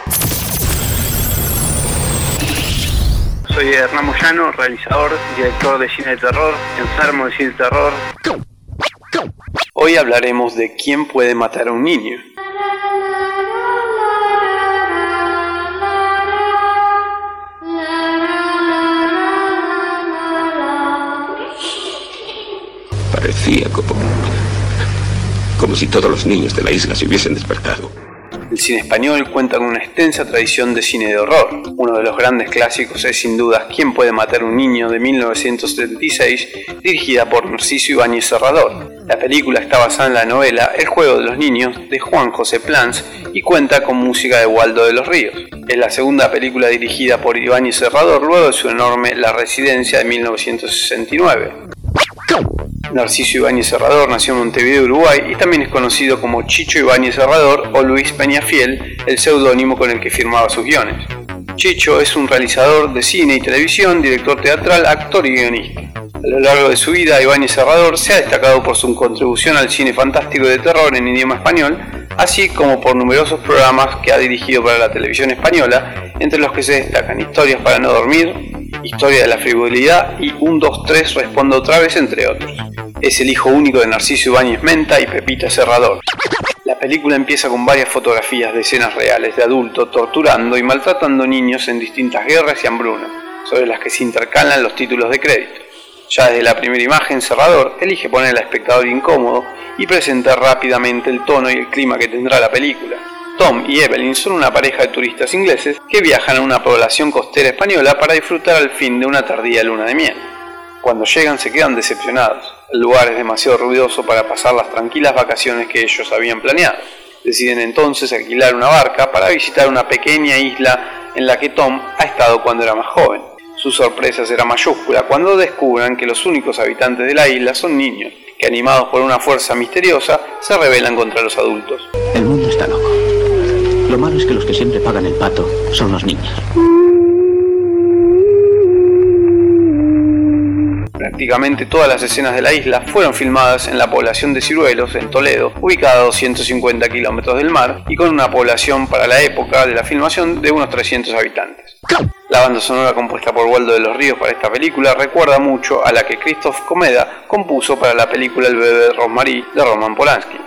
Soy Hernán Moyano, realizador, director de cine de terror, enfermo de cine de terror. Hoy hablaremos de quién puede matar a un niño. Parecía como, si todos los niños de la isla se hubiesen despertado. El cine español cuenta con una extensa tradición de cine de horror. Uno de los grandes clásicos es sin duda ¿Quién puede matar a un niño? de 1976, dirigida por Narciso Ibáñez Serrador. La película está basada en la novela El juego de los niños de Juan José Plans y cuenta con música de Waldo de los Ríos. Es la segunda película dirigida por Ibáñez Serrador luego de su enorme La Residencia de 1969. Narciso Ibáñez Serrador nació en Montevideo, Uruguay, y también es conocido como Chicho Ibáñez Serrador o Luis Peñafiel, el seudónimo con el que firmaba sus guiones. Chicho es un realizador de cine y televisión, director teatral, actor y guionista. A lo largo de su vida, Ibáñez Serrador se ha destacado por su contribución al cine fantástico de terror en idioma español, así como por numerosos programas que ha dirigido para la televisión española, entre los que se destacan Historias para no dormir, Historia de la frivolidad y Un 2-3 Respondo otra vez, entre otros. Es el hijo único de Narciso Ibáñez Menta y Pepita Serrador. La película empieza con varias fotografías de escenas reales de adultos torturando y maltratando niños en distintas guerras y hambrunas, sobre las que se intercalan los títulos de crédito. Ya desde la primera imagen, Serrador elige poner al espectador incómodo y presentar rápidamente el tono y el clima que tendrá la película. Tom y Evelyn son una pareja de turistas ingleses que viajan a una población costera española para disfrutar al fin de una tardía luna de miel. Cuando llegan se quedan decepcionados. El lugar es demasiado ruidoso para pasar las tranquilas vacaciones que ellos habían planeado. Deciden entonces alquilar una barca para visitar una pequeña isla en la que Tom ha estado cuando era más joven. Su sorpresa será mayúscula cuando descubran que los únicos habitantes de la isla son niños, que animados por una fuerza misteriosa se rebelan contra los adultos. El mundo está loco. Lo malo es que los que siempre pagan el pato son los niños. Prácticamente todas las escenas de la isla fueron filmadas en la población de Ciruelos, en Toledo, ubicada a 250 kilómetros del mar y con una población para la época de la filmación de unos 300 habitantes. La banda sonora compuesta por Waldo de los Ríos para esta película recuerda mucho a la que Christoph Comeda compuso para la película El bebé de Rosemary de Roman Polanski.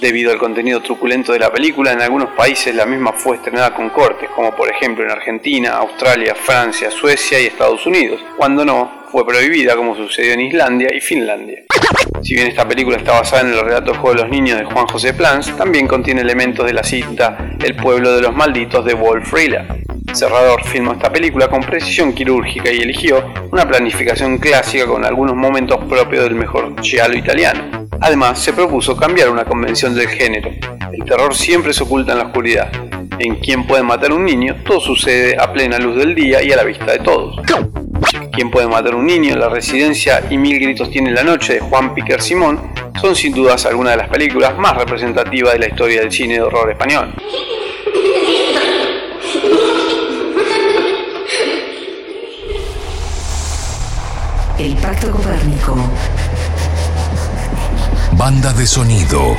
Debido al contenido truculento de la película, en algunos países la misma fue estrenada con cortes, como por ejemplo en Argentina, Australia, Francia, Suecia y Estados Unidos, cuando no, fue prohibida como sucedió en Islandia y Finlandia. Si bien esta película está basada en el relato Juego de los Niños de Juan José Plans, también contiene elementos de la cinta El pueblo de los malditos de Wolf Rila. Cerrador filmó esta película con precisión quirúrgica y eligió una planificación clásica con algunos momentos propios del mejor giallo italiano. Además, se propuso cambiar una convención del género. El terror siempre se oculta en la oscuridad. En Quién puede matar un niño, todo sucede a plena luz del día y a la vista de todos. ¿Quién puede matar un niño? La residencia y Mil gritos tiene la noche de Juan Piquer Simón son sin dudas algunas de las películas más representativas de la historia del cine de horror español. El Pacto Copérnico. Banda de sonido.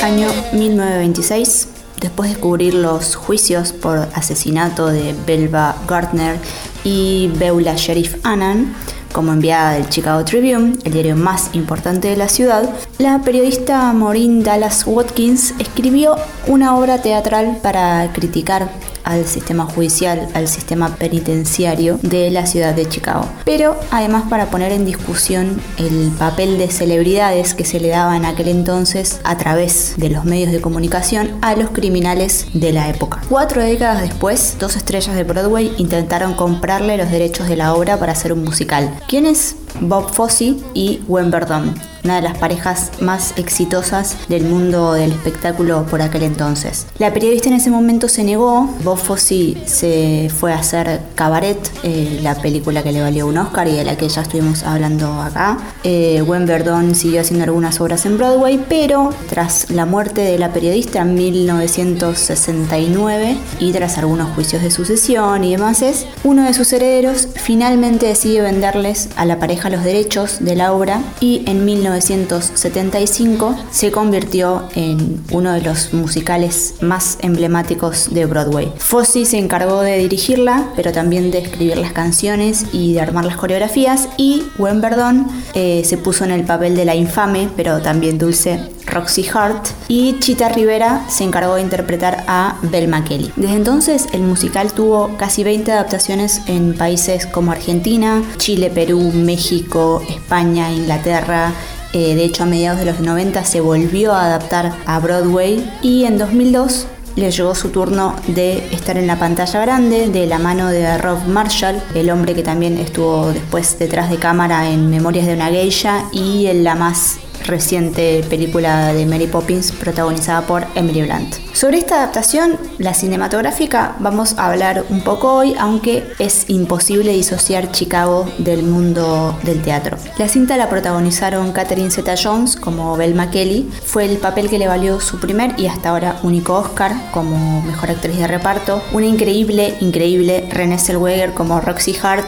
Año 1926. Después de cubrir los juicios por asesinato de Belva Gardner y Beula Sheriff Annan, como enviada del Chicago Tribune, el diario más importante de la ciudad, la periodista Maureen Dallas Watkins escribió una obra teatral para criticar al sistema judicial, al sistema penitenciario de la ciudad de Chicago. Pero además para poner en discusión el papel de celebridades que se le daba en aquel entonces a través de los medios de comunicación a los criminales de la época. Cuatro décadas después, dos estrellas de Broadway intentaron comprarle los derechos de la obra para hacer un musical. ¿Quiénes? Bob Fosse y Gwen Verdon, una de las parejas más exitosas del mundo del espectáculo por aquel entonces. La periodista en ese momento se negó, Bob Fosse se fue a hacer Cabaret, eh, la película que le valió un Oscar y de la que ya estuvimos hablando acá. Eh, Gwen Verdon siguió haciendo algunas obras en Broadway, pero tras la muerte de la periodista en 1969 y tras algunos juicios de sucesión y demás, uno de sus herederos finalmente decide venderles a la pareja los derechos de la obra y en 1975 se convirtió en uno de los musicales más emblemáticos de Broadway. Fosse se encargó de dirigirla, pero también de escribir las canciones y de armar las coreografías y Gwen Verdon eh, se puso en el papel de la infame, pero también dulce Roxy Hart y Chita Rivera se encargó de interpretar a Belma Kelly. Desde entonces el musical tuvo casi 20 adaptaciones en países como Argentina, Chile, Perú, México, España, Inglaterra, eh, de hecho, a mediados de los 90 se volvió a adaptar a Broadway y en 2002 le llegó su turno de estar en la pantalla grande de la mano de Rob Marshall, el hombre que también estuvo después detrás de cámara en Memorias de una Geisha y en la más reciente película de Mary Poppins protagonizada por Emily Blunt. Sobre esta adaptación, la cinematográfica, vamos a hablar un poco hoy, aunque es imposible disociar Chicago del mundo del teatro. La cinta la protagonizaron Catherine Zeta-Jones como Belma Kelly, fue el papel que le valió su primer y hasta ahora único Oscar como mejor actriz de reparto, una increíble, increíble Renée Zellweger como Roxy Hart,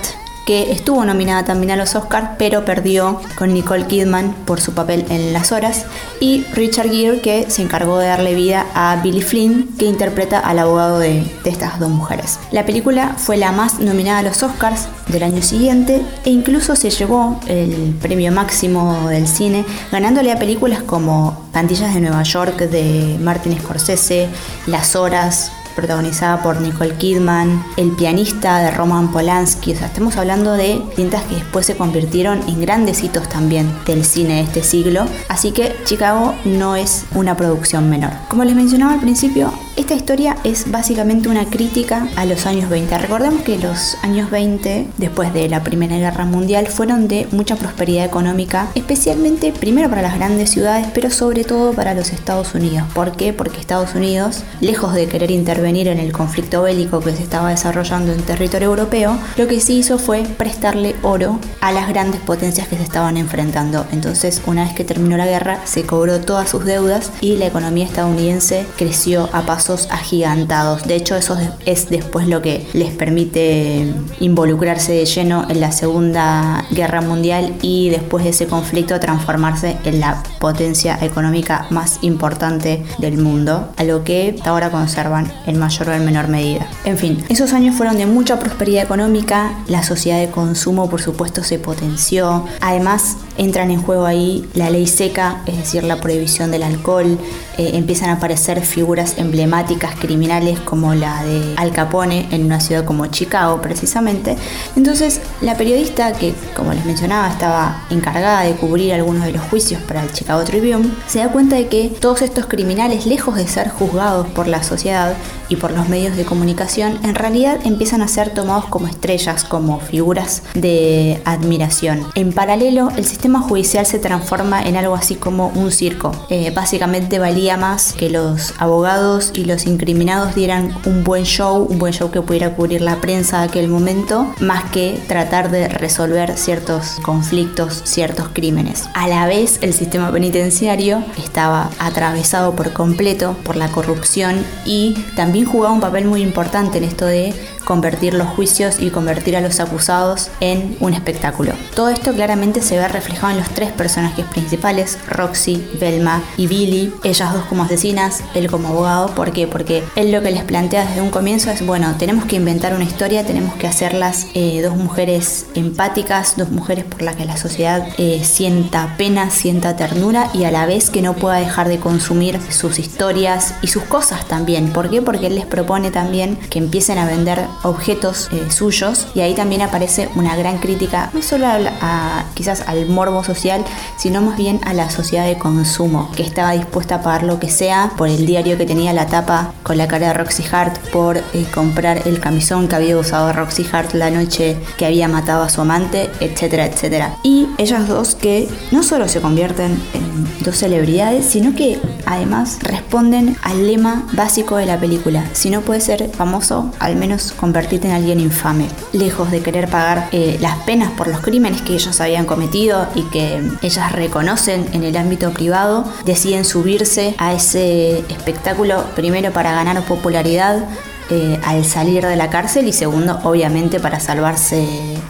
que estuvo nominada también a los Oscars, pero perdió con Nicole Kidman por su papel en Las Horas, y Richard Gere, que se encargó de darle vida a Billy Flynn, que interpreta al abogado de, de estas dos mujeres. La película fue la más nominada a los Oscars del año siguiente e incluso se llevó el premio máximo del cine, ganándole a películas como Pandillas de Nueva York de Martin Scorsese, Las Horas, protagonizada por Nicole Kidman, El pianista de Roman Polanski, o sea, estamos hablando de cintas que después se convirtieron en grandes hitos también del cine de este siglo, así que Chicago no es una producción menor. Como les mencionaba al principio, esta historia es básicamente una crítica a los años 20. Recordemos que los años 20, después de la Primera Guerra Mundial, fueron de mucha prosperidad económica, especialmente primero para las grandes ciudades, pero sobre todo para los Estados Unidos. ¿Por qué? Porque Estados Unidos, lejos de querer intervenir intervenir en el conflicto bélico que se estaba desarrollando en territorio europeo, lo que sí hizo fue prestarle oro a las grandes potencias que se estaban enfrentando. Entonces, una vez que terminó la guerra, se cobró todas sus deudas y la economía estadounidense creció a pasos agigantados. De hecho, eso es después lo que les permite involucrarse de lleno en la Segunda Guerra Mundial y después de ese conflicto transformarse en la potencia económica más importante del mundo, a lo que ahora conservan en mayor o en menor medida. En fin, esos años fueron de mucha prosperidad económica, la sociedad de consumo por supuesto se potenció, además entran en juego ahí la ley seca, es decir, la prohibición del alcohol, eh, empiezan a aparecer figuras emblemáticas criminales como la de Al Capone en una ciudad como Chicago precisamente. Entonces la periodista que, como les mencionaba, estaba encargada de cubrir algunos de los juicios para el Chicago Tribune, se da cuenta de que todos estos criminales, lejos de ser juzgados por la sociedad y por los medios de comunicación, en realidad empiezan a ser tomados como estrellas, como figuras de admiración. En paralelo, el sistema judicial se transforma en algo así como un circo. Eh, básicamente valía más que los abogados y los incriminados dieran un buen show, un buen show que pudiera cubrir la prensa de aquel momento, más que tratar de resolver ciertos conflictos, ciertos crímenes. A la vez, el sistema penitenciario estaba atravesado por completo por la corrupción y también jugaba un papel muy importante en esto de convertir los juicios y convertir a los acusados en un espectáculo. Todo esto claramente se ve reflejado en los tres personajes principales, Roxy, Velma y Billy, ellas dos como asesinas, él como abogado, ¿por qué? Porque él lo que les plantea desde un comienzo es, bueno, tenemos que inventar una historia, tenemos que hacerlas eh, dos mujeres empáticas, dos mujeres por las que la sociedad eh, sienta pena, sienta ternura y a la vez que no pueda dejar de consumir sus historias y sus cosas también. ¿Por qué? Porque les propone también que empiecen a vender objetos eh, suyos y ahí también aparece una gran crítica no solo a, quizás al morbo social sino más bien a la sociedad de consumo que estaba dispuesta a pagar lo que sea por el diario que tenía la tapa con la cara de Roxy Hart por eh, comprar el camisón que había usado Roxy Hart la noche que había matado a su amante etcétera etcétera. Y ellas dos que no solo se convierten en dos celebridades sino que además responden al lema básico de la película. Si no puede ser famoso al menos con convertirte en alguien infame, lejos de querer pagar eh, las penas por los crímenes que ellos habían cometido y que ellas reconocen en el ámbito privado, deciden subirse a ese espectáculo primero para ganar popularidad, eh, al salir de la cárcel y segundo, obviamente, para salvarse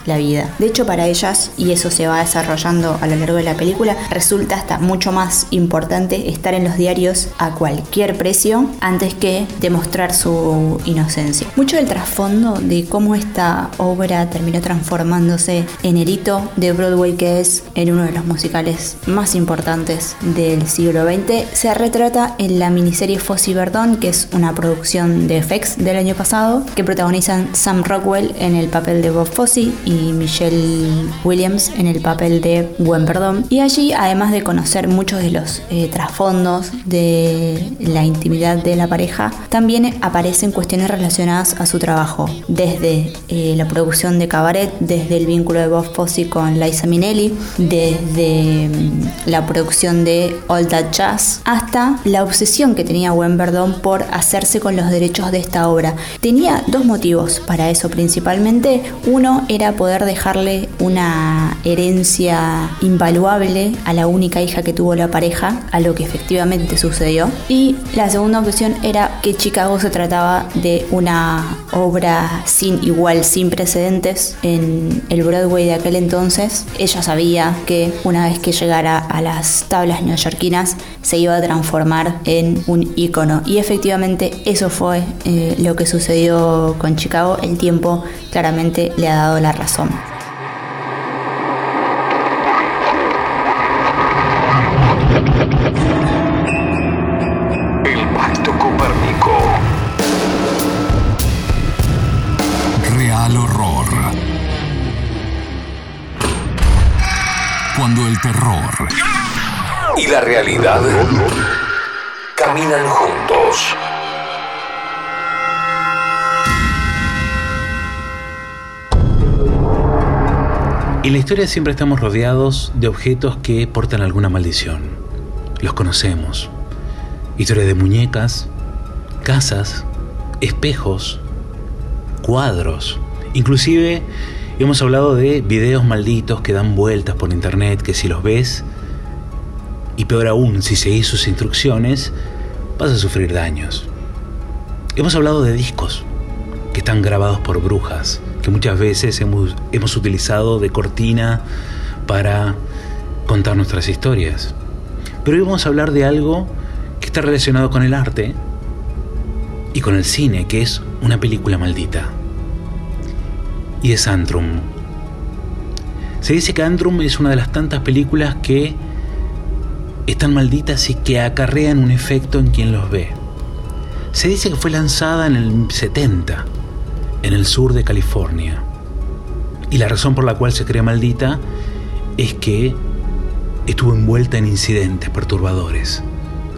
la vida. De hecho, para ellas, y eso se va desarrollando a lo largo de la película, resulta hasta mucho más importante estar en los diarios a cualquier precio antes que demostrar su inocencia. Mucho del trasfondo de cómo esta obra terminó transformándose en el hito de Broadway que es en uno de los musicales más importantes del siglo XX se retrata en la miniserie Fossey Verdon, que es una producción de FX del año pasado, que protagonizan Sam Rockwell en el papel de Bob Fosse y Michelle Williams en el papel de Gwen Perdón. Y allí, además de conocer muchos de los eh, trasfondos de la intimidad de la pareja, también aparecen cuestiones relacionadas a su trabajo, desde eh, la producción de Cabaret, desde el vínculo de Bob Fosse con Liza Minnelli, desde mm, la producción de All That Jazz, hasta la obsesión que tenía Gwen Verdon por hacerse con los derechos de esta obra Tenía dos motivos para eso principalmente. Uno era poder dejarle una herencia invaluable a la única hija que tuvo la pareja, a lo que efectivamente sucedió. Y la segunda opción era que Chicago se trataba de una obra sin igual, sin precedentes en el Broadway de aquel entonces. Ella sabía que una vez que llegara a las tablas neoyorquinas se iba a transformar en un ícono. Y efectivamente eso fue eh, lo que sucedió con Chicago, el tiempo claramente le ha dado la razón. El Pacto Copérnico. Real horror. Cuando el terror y la realidad caminan juntos. En la historia siempre estamos rodeados de objetos que portan alguna maldición. Los conocemos. Historias de muñecas, casas, espejos, cuadros, inclusive hemos hablado de videos malditos que dan vueltas por internet, que si los ves, y peor aún, si seguís sus instrucciones, vas a sufrir daños. Hemos hablado de discos que están grabados por brujas, que muchas veces hemos, hemos utilizado de cortina para contar nuestras historias. Pero hoy vamos a hablar de algo que está relacionado con el arte y con el cine, que es una película maldita. Y es Antrum. Se dice que Antrum es una de las tantas películas que están malditas y que acarrean un efecto en quien los ve. Se dice que fue lanzada en el 70, en el sur de California. Y la razón por la cual se crea maldita es que estuvo envuelta en incidentes perturbadores,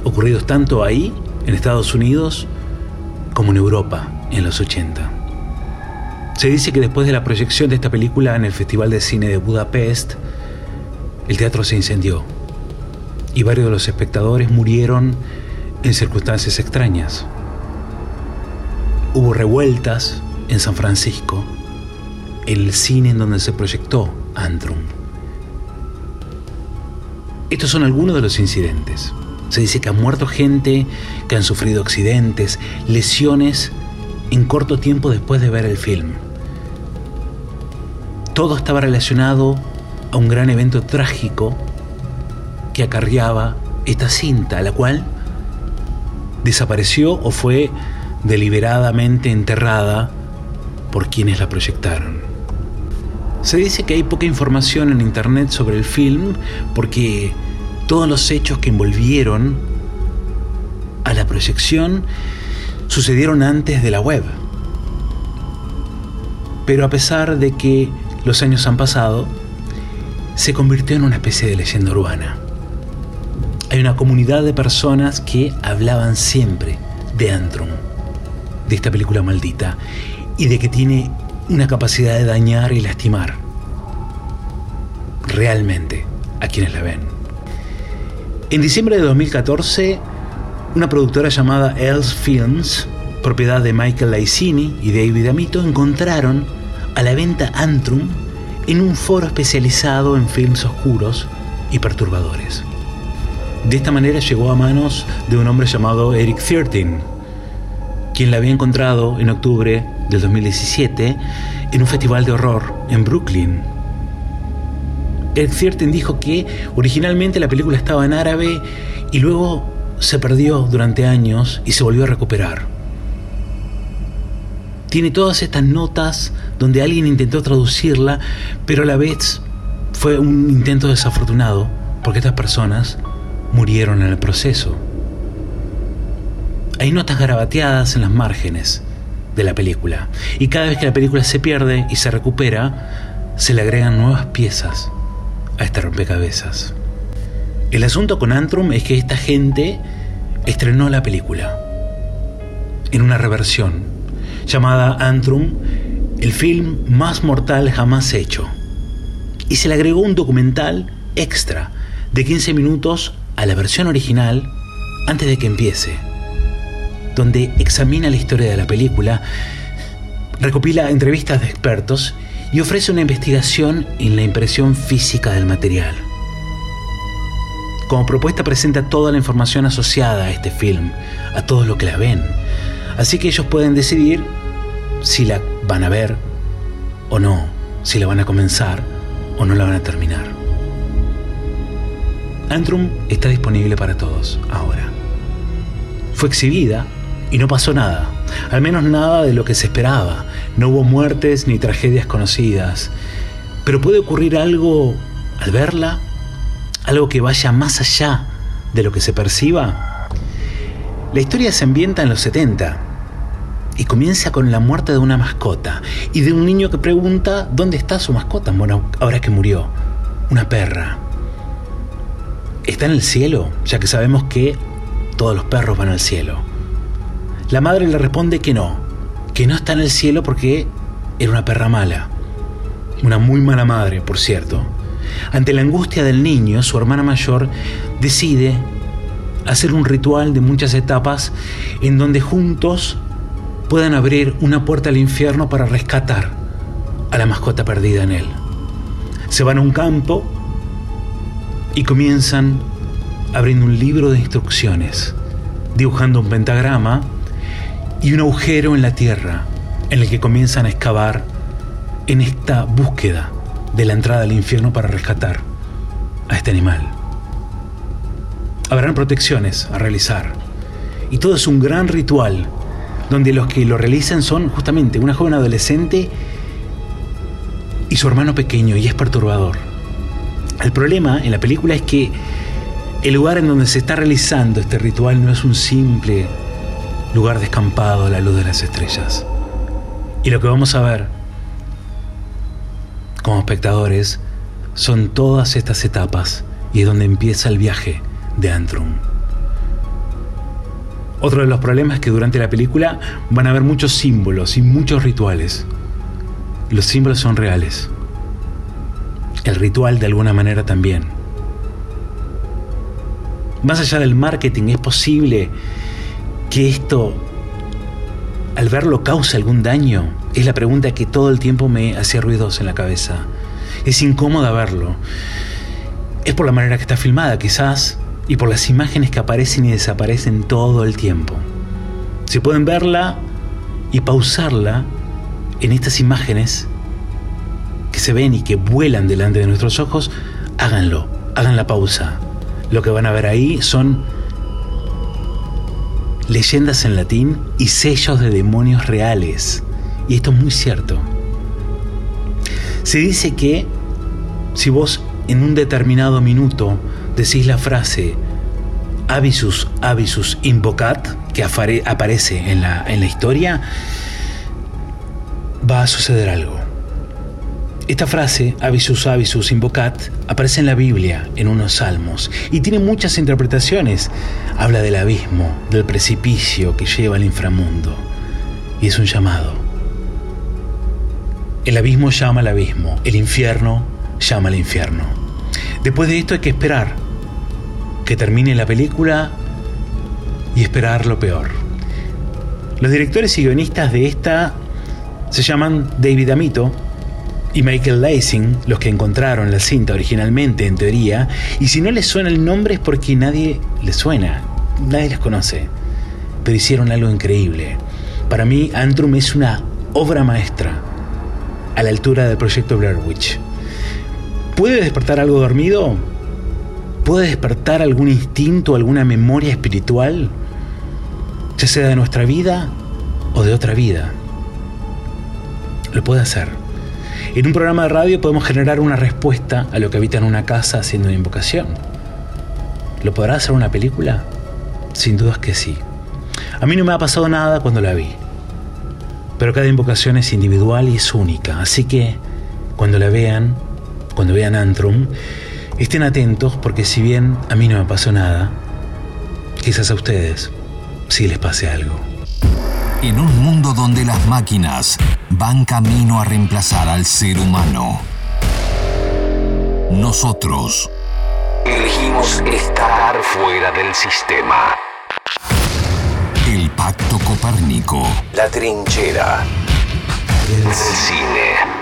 ocurridos tanto ahí, en Estados Unidos, como en Europa, en los 80. Se dice que después de la proyección de esta película en el Festival de Cine de Budapest, el teatro se incendió y varios de los espectadores murieron en circunstancias extrañas. Hubo revueltas en San Francisco, el cine en donde se proyectó Antrum. Estos son algunos de los incidentes. Se dice que han muerto gente, que han sufrido accidentes, lesiones en corto tiempo después de ver el film. Todo estaba relacionado a un gran evento trágico que acarreaba esta cinta, la cual desapareció o fue deliberadamente enterrada por quienes la proyectaron. Se dice que hay poca información en internet sobre el film porque todos los hechos que envolvieron a la proyección sucedieron antes de la web. Pero a pesar de que los años han pasado, se convirtió en una especie de leyenda urbana. Hay una comunidad de personas que hablaban siempre de Antrum, de esta película maldita, y de que tiene una capacidad de dañar y lastimar realmente a quienes la ven. En diciembre de 2014, una productora llamada Els Films, propiedad de Michael Laicini y David Amito, encontraron a la venta Antrum en un foro especializado en films oscuros y perturbadores. De esta manera llegó a manos de un hombre llamado Eric Thirteen, quien la había encontrado en octubre del 2017 en un festival de horror en Brooklyn. Eric Thirteen dijo que originalmente la película estaba en árabe y luego se perdió durante años y se volvió a recuperar. Tiene todas estas notas donde alguien intentó traducirla, pero a la vez fue un intento desafortunado porque estas personas murieron en el proceso. Hay notas garabateadas en las márgenes de la película y cada vez que la película se pierde y se recupera, se le agregan nuevas piezas a este rompecabezas. El asunto con Antrum es que esta gente estrenó la película en una reversión llamada Antrum, el film más mortal jamás hecho. Y se le agregó un documental extra de 15 minutos a la versión original antes de que empiece, donde examina la historia de la película, recopila entrevistas de expertos y ofrece una investigación en la impresión física del material. Como propuesta presenta toda la información asociada a este film, a todos los que la ven, así que ellos pueden decidir si la van a ver o no, si la van a comenzar o no la van a terminar. Antrum está disponible para todos ahora. Fue exhibida y no pasó nada, al menos nada de lo que se esperaba. No hubo muertes ni tragedias conocidas. Pero puede ocurrir algo al verla, algo que vaya más allá de lo que se perciba. La historia se ambienta en los 70 y comienza con la muerte de una mascota y de un niño que pregunta dónde está su mascota, bueno, ahora que murió, una perra. ¿Está en el cielo? Ya que sabemos que todos los perros van al cielo. La madre le responde que no, que no está en el cielo porque era una perra mala. Una muy mala madre, por cierto. Ante la angustia del niño, su hermana mayor decide hacer un ritual de muchas etapas en donde juntos puedan abrir una puerta al infierno para rescatar a la mascota perdida en él. Se van a un campo y comienzan abriendo un libro de instrucciones, dibujando un pentagrama y un agujero en la tierra en el que comienzan a excavar en esta búsqueda de la entrada al infierno para rescatar a este animal. Habrán protecciones a realizar y todo es un gran ritual donde los que lo realizan son justamente una joven adolescente y su hermano pequeño y es perturbador. El problema en la película es que el lugar en donde se está realizando este ritual no es un simple lugar descampado a la luz de las estrellas. Y lo que vamos a ver como espectadores son todas estas etapas y es donde empieza el viaje de Antrum. Otro de los problemas es que durante la película van a haber muchos símbolos y muchos rituales. Los símbolos son reales. El ritual de alguna manera también. Más allá del marketing, ¿es posible que esto, al verlo, cause algún daño? Es la pregunta que todo el tiempo me hacía ruidos en la cabeza. Es incómoda verlo. Es por la manera que está filmada, quizás, y por las imágenes que aparecen y desaparecen todo el tiempo. Si pueden verla y pausarla en estas imágenes que se ven y que vuelan delante de nuestros ojos, háganlo, hagan la pausa. Lo que van a ver ahí son leyendas en latín y sellos de demonios reales. Y esto es muy cierto. Se dice que si vos en un determinado minuto decís la frase Avisus, Avisus invocat, que aparece en la, en la historia, va a suceder algo. Esta frase, Avisus Avisus Invocat, aparece en la Biblia, en unos salmos, y tiene muchas interpretaciones. Habla del abismo, del precipicio que lleva al inframundo, y es un llamado. El abismo llama al abismo, el infierno llama al infierno. Después de esto hay que esperar que termine la película y esperar lo peor. Los directores y guionistas de esta se llaman David Amito, y Michael Lacing, los que encontraron la cinta originalmente en teoría, y si no les suena el nombre es porque nadie les suena, nadie les conoce, pero hicieron algo increíble. Para mí, Antrum es una obra maestra a la altura del proyecto Blair Witch. ¿Puede despertar algo dormido? ¿Puede despertar algún instinto, alguna memoria espiritual? Ya sea de nuestra vida o de otra vida. Lo puede hacer. En un programa de radio podemos generar una respuesta a lo que habita en una casa haciendo una invocación. ¿Lo podrá hacer una película? Sin dudas que sí. A mí no me ha pasado nada cuando la vi. Pero cada invocación es individual y es única. Así que cuando la vean, cuando vean Antrum, estén atentos porque si bien a mí no me pasó nada, quizás a ustedes sí les pase algo. En un mundo donde las máquinas van camino a reemplazar al ser humano, nosotros elegimos estar fuera del sistema. El Pacto Copérnico. La trinchera. El cine.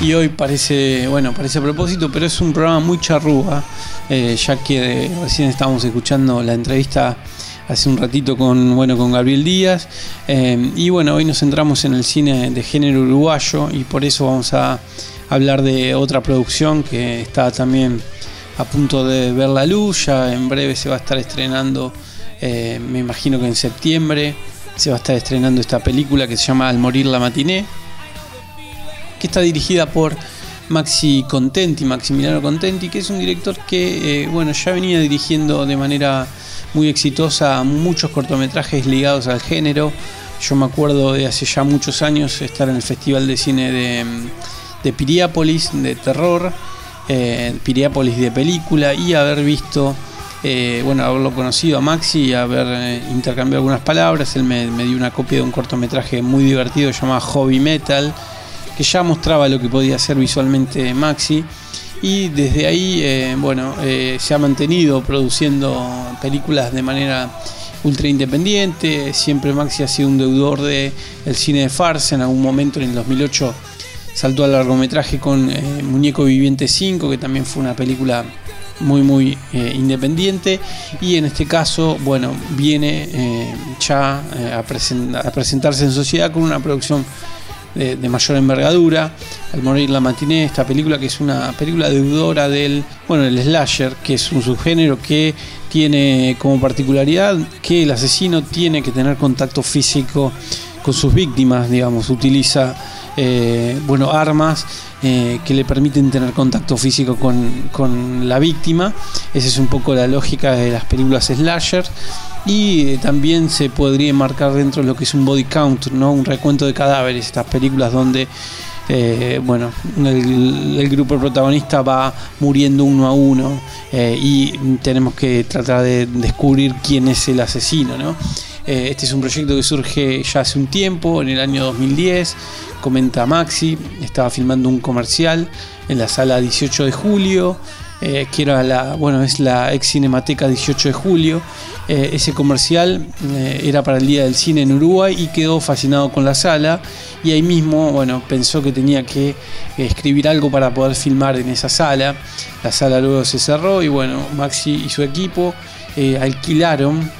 Y hoy parece, bueno, parece a propósito, pero es un programa muy charrúa, eh, ya que recién estábamos escuchando la entrevista hace un ratito con, bueno, con Gabriel Díaz. eh, y bueno, hoy nos centramos en el cine de género uruguayo y por eso vamos a hablar de otra producción que está también a punto de ver la luz. Ya en breve se va a estar estrenando, eh, me imagino que en septiembre, se va a estar estrenando esta película que se llama Al morir la matiné que está dirigida por Maxi Contenti, Maximiliano Contenti, que es un director que eh, bueno, ya venía dirigiendo de manera muy exitosa muchos cortometrajes ligados al género. Yo me acuerdo de hace ya muchos años estar en el Festival de Cine de, de Piriápolis, de terror, eh, Piriápolis de película, y haber visto, eh, bueno, haberlo conocido a Maxi y haber eh, intercambiado algunas palabras. Él me, me dio una copia de un cortometraje muy divertido llamado Hobby Metal que ya mostraba lo que podía hacer visualmente Maxi. Y desde ahí, eh, bueno, eh, se ha mantenido produciendo películas de manera ultra independiente. Siempre Maxi ha sido un deudor del cine de farsa. En algún momento, en el 2008, saltó al largometraje con eh, Muñeco Viviente 5, que también fue una película muy muy independiente y en este caso bueno viene ya a, presentarse en sociedad con una producción de, mayor envergadura. Al morir la matiné esta película que es una película deudora del bueno el slasher que es un subgénero que tiene como particularidad que el asesino tiene que tener contacto físico con sus víctimas digamos utiliza bueno armas eh, que le permiten tener contacto físico con, la víctima. Esa es un poco la lógica de las películas slasher. Y eh, también se podría marcar dentro de lo que es un body count, ¿no? un recuento de cadáveres, estas películas donde eh, bueno, el, grupo protagonista va muriendo uno a uno y tenemos que tratar de descubrir quién es el asesino. ¿no? Este es un proyecto que surge ya hace un tiempo, en el año 2010 comenta Maxi, estaba filmando un comercial en la sala 18 de julio, eh, que era la, bueno, es la ex Cinemateca 18 de julio. Eh, ese comercial eh, era para el Día del Cine en Uruguay y quedó fascinado con la sala y ahí mismo, bueno, pensó que tenía que escribir algo para poder filmar en esa sala. La sala luego se cerró y bueno, Maxi y su equipo alquilaron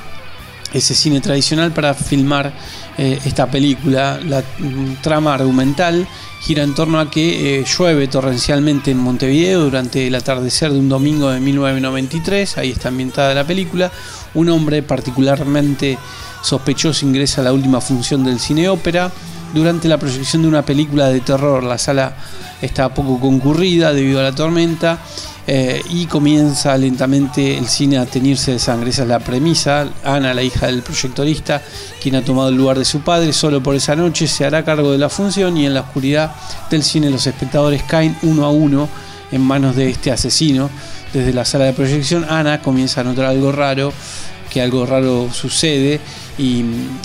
ese cine tradicional para filmar eh, esta película. La mm, trama argumental gira en torno a que eh, llueve torrencialmente en Montevideo durante el atardecer de un domingo de 1993, ahí está ambientada la película. Un hombre particularmente sospechoso ingresa a la última función del cine ópera durante la proyección de una película de terror. La sala está poco concurrida debido a la tormenta eh, y comienza lentamente el cine a teñirse de sangre. Esa es la premisa. Ana, la hija del proyectorista, quien ha tomado el lugar de su padre, solo por esa noche se hará cargo de la función y en la oscuridad del cine los espectadores caen uno a uno en manos de este asesino. Desde la sala de proyección, Ana comienza a notar algo raro, que algo raro sucede y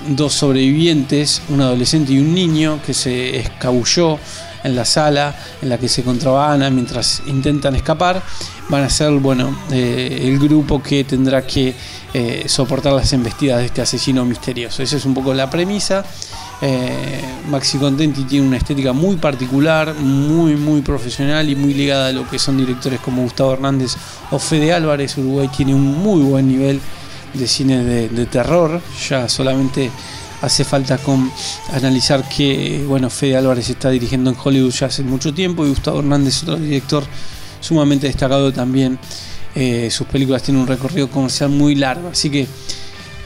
dos sobrevivientes, un adolescente y un niño que se escabulló en la sala en la que se encontraba Ana mientras intentan escapar, van a ser bueno, eh, el grupo que tendrá que eh, soportar las embestidas de este asesino misterioso. Esa es un poco la premisa. Eh, Maxi Contenti tiene una estética muy particular, muy muy profesional y muy ligada a lo que son directores como Gustavo Hernández o Fede Álvarez. Uruguay tiene un muy buen nivel de cine de terror, ya solamente hace falta analizar que bueno Fede Álvarez está dirigiendo en Hollywood ya hace mucho tiempo y Gustavo Hernández otro director sumamente destacado también eh, sus películas tienen un recorrido comercial muy largo así que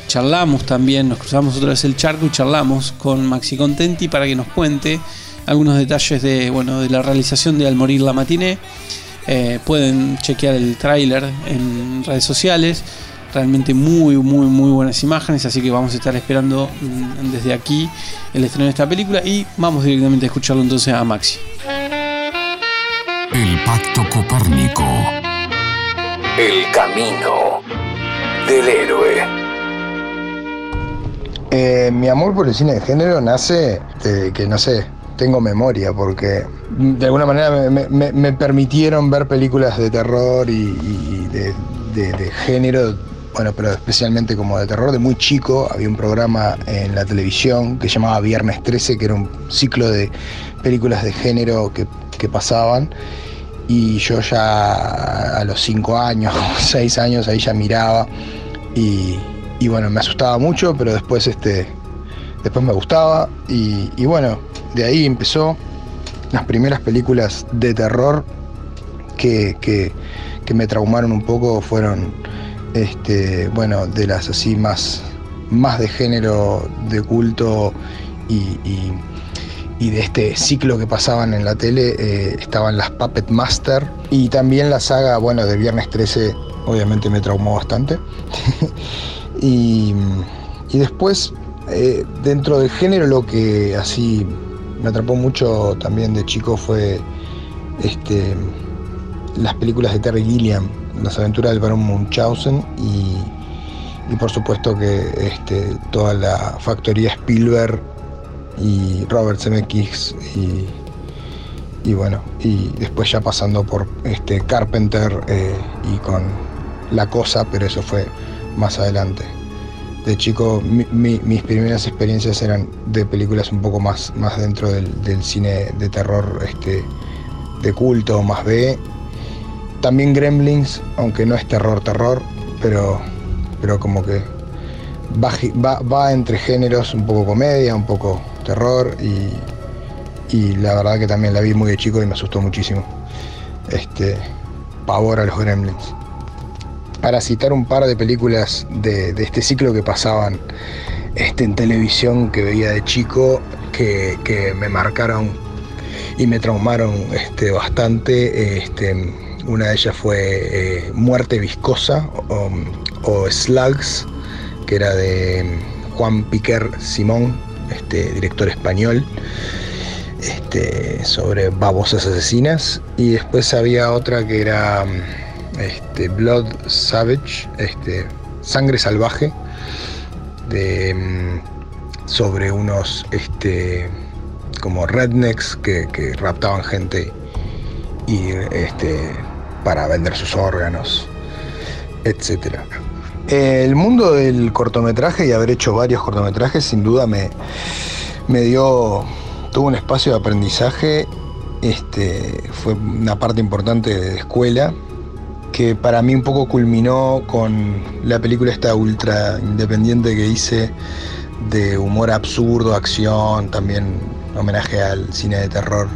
charlamos también nos cruzamos otra vez el charco y charlamos con Maxi Contenti para que nos cuente algunos detalles de bueno de la realización de Al morir la matiné. Eh, pueden chequear el tráiler en redes sociales realmente muy, muy, muy buenas imágenes, así que vamos a estar esperando mm, desde aquí el estreno de esta película y vamos directamente a escucharlo entonces a Maxi. El Pacto Copérnico. El camino del héroe. Eh, mi amor por el cine de género nace de que, no sé, tengo memoria, porque de alguna manera me, permitieron ver películas de terror y, de, de, género bueno, pero especialmente como de terror, de muy chico había un programa en la televisión que llamaba Viernes 13, que era un ciclo de películas de género que, pasaban. Y yo ya a los 5 años, 6 años, ahí ya miraba. Y, bueno, me asustaba mucho, pero después, este, después me gustaba. Y, bueno, de ahí empezó las primeras películas de terror que, que me traumaron un poco fueron este, bueno, de las así más, más de género de culto y, de este ciclo que pasaban en la tele, eh, estaban las Puppet Master y también la saga, bueno, de Viernes 13, obviamente me traumó bastante. y, después, eh, dentro del género, lo que así me atrapó mucho también de chico fue este, las películas de Terry Gilliam las aventuras del barón Munchausen y, por supuesto que este, toda la factoría Spielberg y Robert Zemeckis y, y bueno, y después ya pasando por este Carpenter eh, y con La Cosa, pero eso fue más adelante. De chico, mis primeras experiencias eran de películas un poco más, más dentro del, cine de terror este, de culto, más B. También Gremlins, aunque no es terror, terror, pero, pero como que va, va entre géneros, un poco comedia, un poco terror y, y la verdad que también la vi muy de chico y me asustó muchísimo. Este, pavor a los gremlins. Para citar un par de películas de, este ciclo que pasaban este, en televisión que veía de chico, que, me marcaron y me traumaron este, bastante. Este, una de ellas fue eh, Muerte Viscosa o, Slugs, que era de Juan Piquer Simón, este, director español este, sobre babosas asesinas. Y después había otra que era este, Blood Savage, este, Sangre Salvaje, de, mm, sobre unos este, como rednecks que, raptaban gente y este, para vender sus órganos, etc. El mundo del cortometraje y haber hecho varios cortometrajes sin duda me, me dio tuvo un espacio de aprendizaje, este, fue una parte importante de escuela, que para mí un poco culminó con la película esta ultra independiente que hice de humor absurdo, acción, también homenaje al cine de terror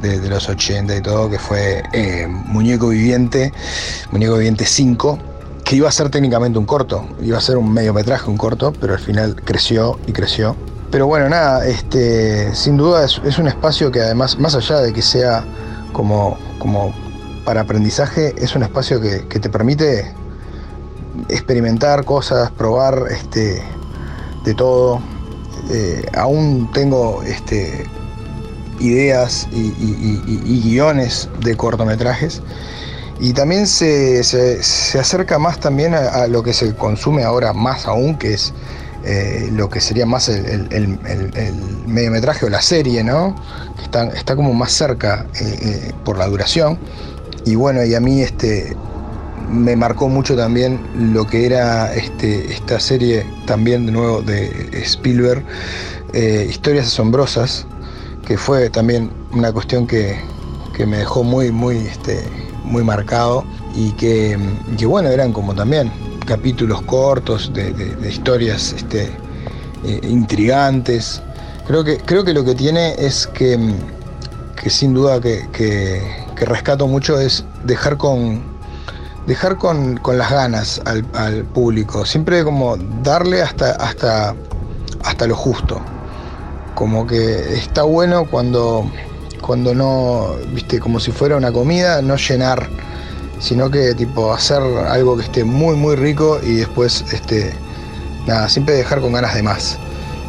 de, los 80 y todo, que fue eh, Muñeco Viviente, Muñeco Viviente 5, que iba a ser técnicamente un corto, iba a ser un mediometraje, un corto, pero al final creció y creció pero bueno, nada, este, sin duda es, un espacio que además, más allá de que sea como, como para aprendizaje, es un espacio que, te permite experimentar cosas, probar este, de todo. Eh, aún tengo este, ideas y, guiones de cortometrajes. Y también se, acerca más también a, lo que se consume ahora más aún, que es eh, lo que sería más el, mediometraje o la serie, ¿no? Está, está como más cerca eh, eh, por la duración. Y bueno, y a mí este, me marcó mucho también lo que era este, esta serie también de nuevo de Spielberg, Historias Asombrosas, que fue también una cuestión que, me dejó muy, muy, este, muy marcado y que, que bueno, eran como también capítulos cortos de, historias este, eh, intrigantes. Creo que, creo que lo que tiene es que, que sin duda que, que, rescato mucho es dejar con, dejar con, con las ganas al, al, público. Siempre como darle hasta, hasta, hasta lo justo. Como que está bueno cuando, cuando no, viste, como si fuera una comida, no llenar sino que tipo hacer algo que esté muy muy rico y después este nada, siempre dejar con ganas de más.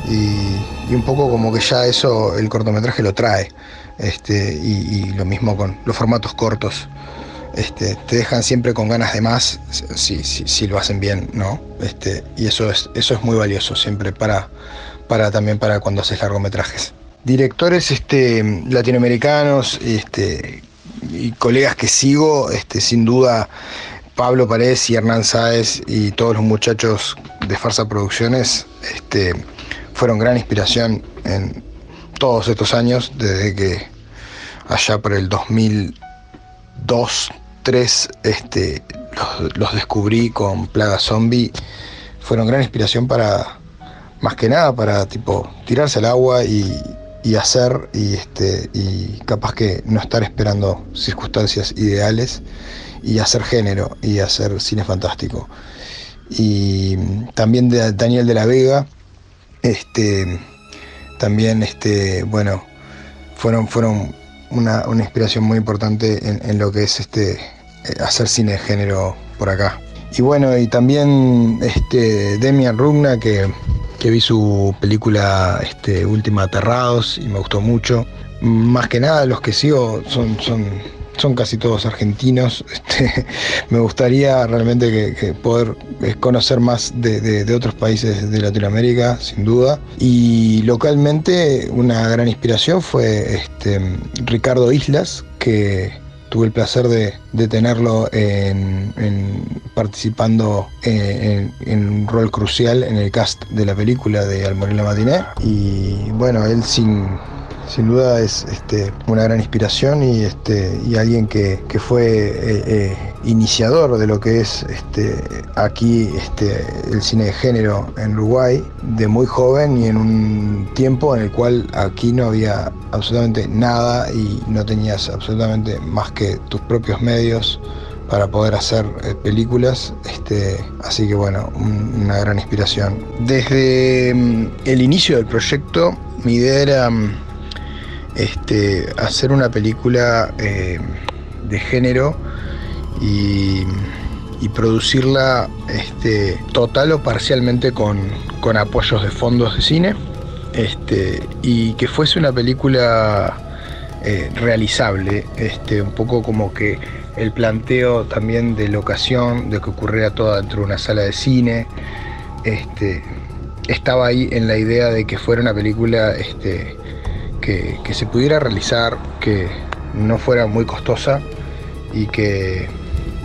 Y, un poco como que ya eso el cortometraje lo trae. Este, y, lo mismo con los formatos cortos. Este, te dejan siempre con ganas de más si, si, lo hacen bien, ¿no? Este, y eso es, eso es muy valioso siempre para, para también para cuando haces largometrajes. Directores este, latinoamericanos este, y colegas que sigo, este, sin duda Pablo Paredes y Hernán Sáez y todos los muchachos de Farsa Producciones este, fueron gran inspiración en todos estos años, desde que allá por el 2002, 2003 este, los, descubrí con Plaga Zombie, fueron gran inspiración para, más que nada, para tipo tirarse al agua y, y hacer y, este, y capaz que no estar esperando circunstancias ideales y hacer género y hacer cine fantástico. Y también de Daniel de la Vega, este, también, este, bueno, fueron, fueron una, inspiración muy importante en, lo que es este, hacer cine de género por acá. Y bueno, y también este, Demian Rugna, que que vi su película este, Última Aterrados y me gustó mucho. Más que nada los que sigo son, son son casi todos argentinos. Este, me gustaría realmente que, poder conocer más de, otros países de Latinoamérica, sin duda. Y localmente una gran inspiración fue este, Ricardo Islas, que tuve el placer de, tenerlo en, participando eh, en, un rol crucial en el cast de la película de Al morir la matiné. Y bueno, él sin sin duda es este, una gran inspiración y, este, alguien que, fue eh, eh, iniciador de lo que es este, aquí el cine de género en Uruguay, de muy joven y en un tiempo en el cual aquí no había absolutamente nada y no tenías absolutamente más que tus propios medios para poder hacer eh, películas, así que bueno, una gran inspiración. Desde mm, el inicio del proyecto, mi idea era mm, este, hacer una película eh, de género y, producirla este, total o parcialmente con, apoyos de fondos de cine este, y que fuese una película eh, realizable, este, un poco como que el planteo también de locación, de que ocurriera todo dentro de una sala de cine, este, estaba ahí en la idea de que fuera una película este, que, se pudiera realizar, que no fuera muy costosa y que,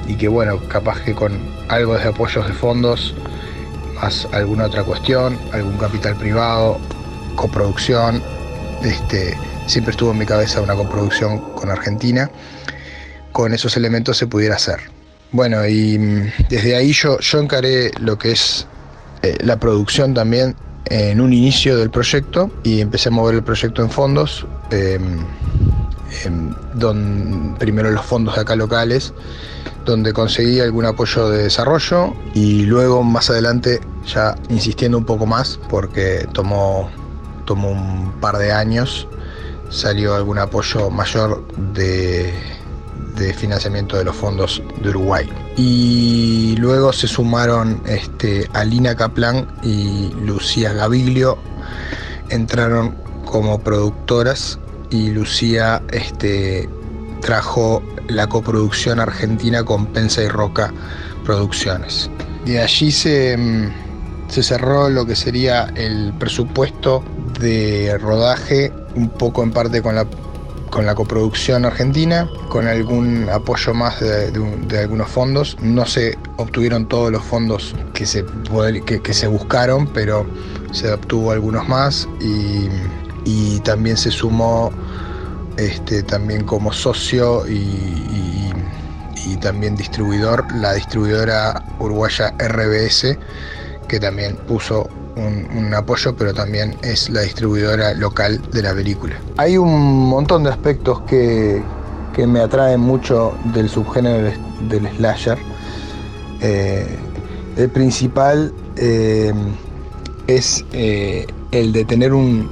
y que bueno, capaz que con algo de apoyos de fondos, más alguna otra cuestión, algún capital privado, coproducción, este, siempre estuvo en mi cabeza una coproducción con Argentina, con esos elementos se pudiera hacer. Bueno, y mm, desde ahí yo, yo encaré lo que es eh, la producción también en un inicio del proyecto y empecé a mover el proyecto en fondos, em, em, primero los fondos acá locales, donde conseguí algún apoyo de desarrollo y luego más adelante ya insistiendo un poco más porque tomó, tomó un par de años, salió algún apoyo mayor de de financiamiento de los fondos de Uruguay. Y luego se sumaron este, Alina Kaplan y Lucía Gaviglio, entraron como productoras y Lucía este, trajo la coproducción argentina con Pensa y Roca Producciones. De allí se, mm, se cerró lo que sería el presupuesto de rodaje, un poco en parte con la con la coproducción argentina, con algún apoyo más de, algunos fondos. No se obtuvieron todos los fondos que se, que, se buscaron, pero se obtuvo algunos más y, también se sumó este, también como socio y, también distribuidor la distribuidora uruguaya RBS que también puso un, apoyo, pero también es la distribuidora local de la película. Hay un montón de aspectos que, me atraen mucho del subgénero del, slasher. Eh, el principal eh, es eh, el de tener un,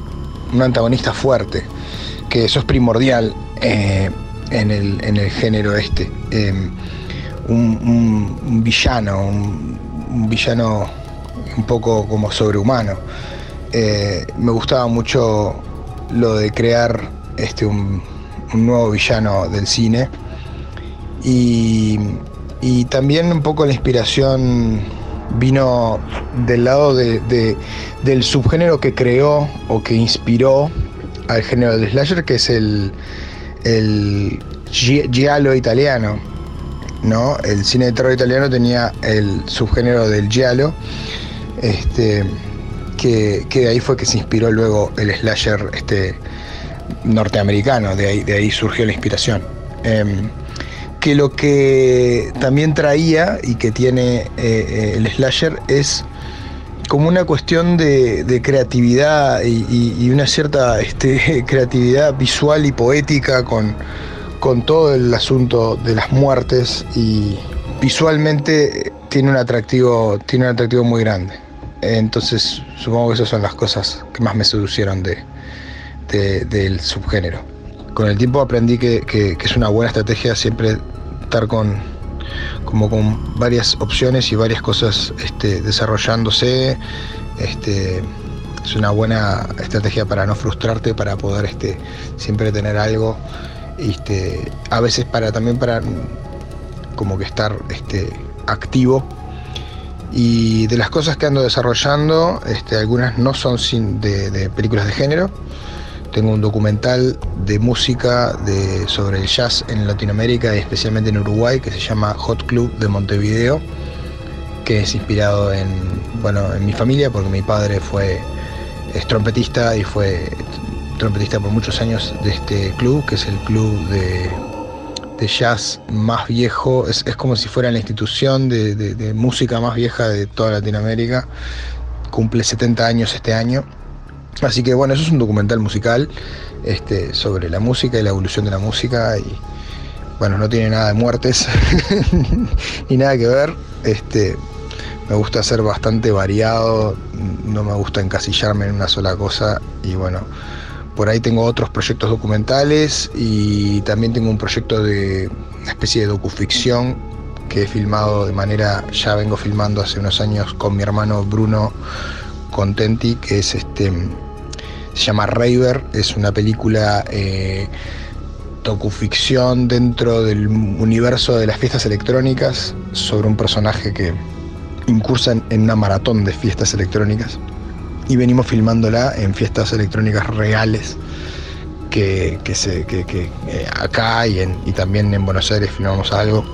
antagonista fuerte, que eso es primordial en el, género este. Un, villano, un villano un poco como sobrehumano. Eh, me gustaba mucho lo de crear este, un, nuevo villano del cine y, también un poco la inspiración vino del lado del subgénero que creó o que inspiró al género del slasher, que es el, el giallo italiano. ¿no? El cine de terror italiano tenía el subgénero del giallo este, que, de ahí fue que se inspiró luego el slasher este, norteamericano, de ahí, de ahí surgió la inspiración. Em, que lo que también traía y que tiene eh, eh, el slasher es como una cuestión de, creatividad y, una cierta este, creatividad visual y poética con, con todo el asunto de las muertes y visualmente tiene un atractivo, tiene un atractivo muy grande. Entonces supongo que esas son las cosas que más me seducieron de, del subgénero. Con el tiempo aprendí que, es una buena estrategia siempre estar con, como con varias opciones y varias cosas este, desarrollándose. Este, es una buena estrategia para no frustrarte, para poder este, siempre tener algo este, a veces para también para como que estar este, activo. Y de las cosas que ando desarrollando, este, algunas no son sin, de, películas de género. Tengo un documental de música de, sobre el jazz en Latinoamérica y especialmente en Uruguay que se llama Hot Club de Montevideo, que es inspirado en, bueno, en mi familia porque mi padre fue es trompetista y fue trompetista por muchos años de este club, que es el club de, de jazz más viejo, es, es, como si fuera la institución de, de, música más vieja de toda Latinoamérica, cumple 70 años este año. Así que bueno, eso es un documental musical este, sobre la música y la evolución de la música y bueno, no tiene nada de muertes ni nada que ver. Este, me gusta ser bastante variado, no me gusta encasillarme en una sola cosa y bueno, por ahí tengo otros proyectos documentales y también tengo un proyecto de una especie de docuficción que he filmado de manera, ya vengo filmando hace unos años con mi hermano Bruno Contenti, que es este, se llama Raver, es una película eh, docuficción dentro del universo de las fiestas electrónicas sobre un personaje que incursa en una maratón de fiestas electrónicas y venimos filmándola en fiestas electrónicas reales que, que se, que, que eh, acá y, en, y también en Buenos Aires filmamos algo.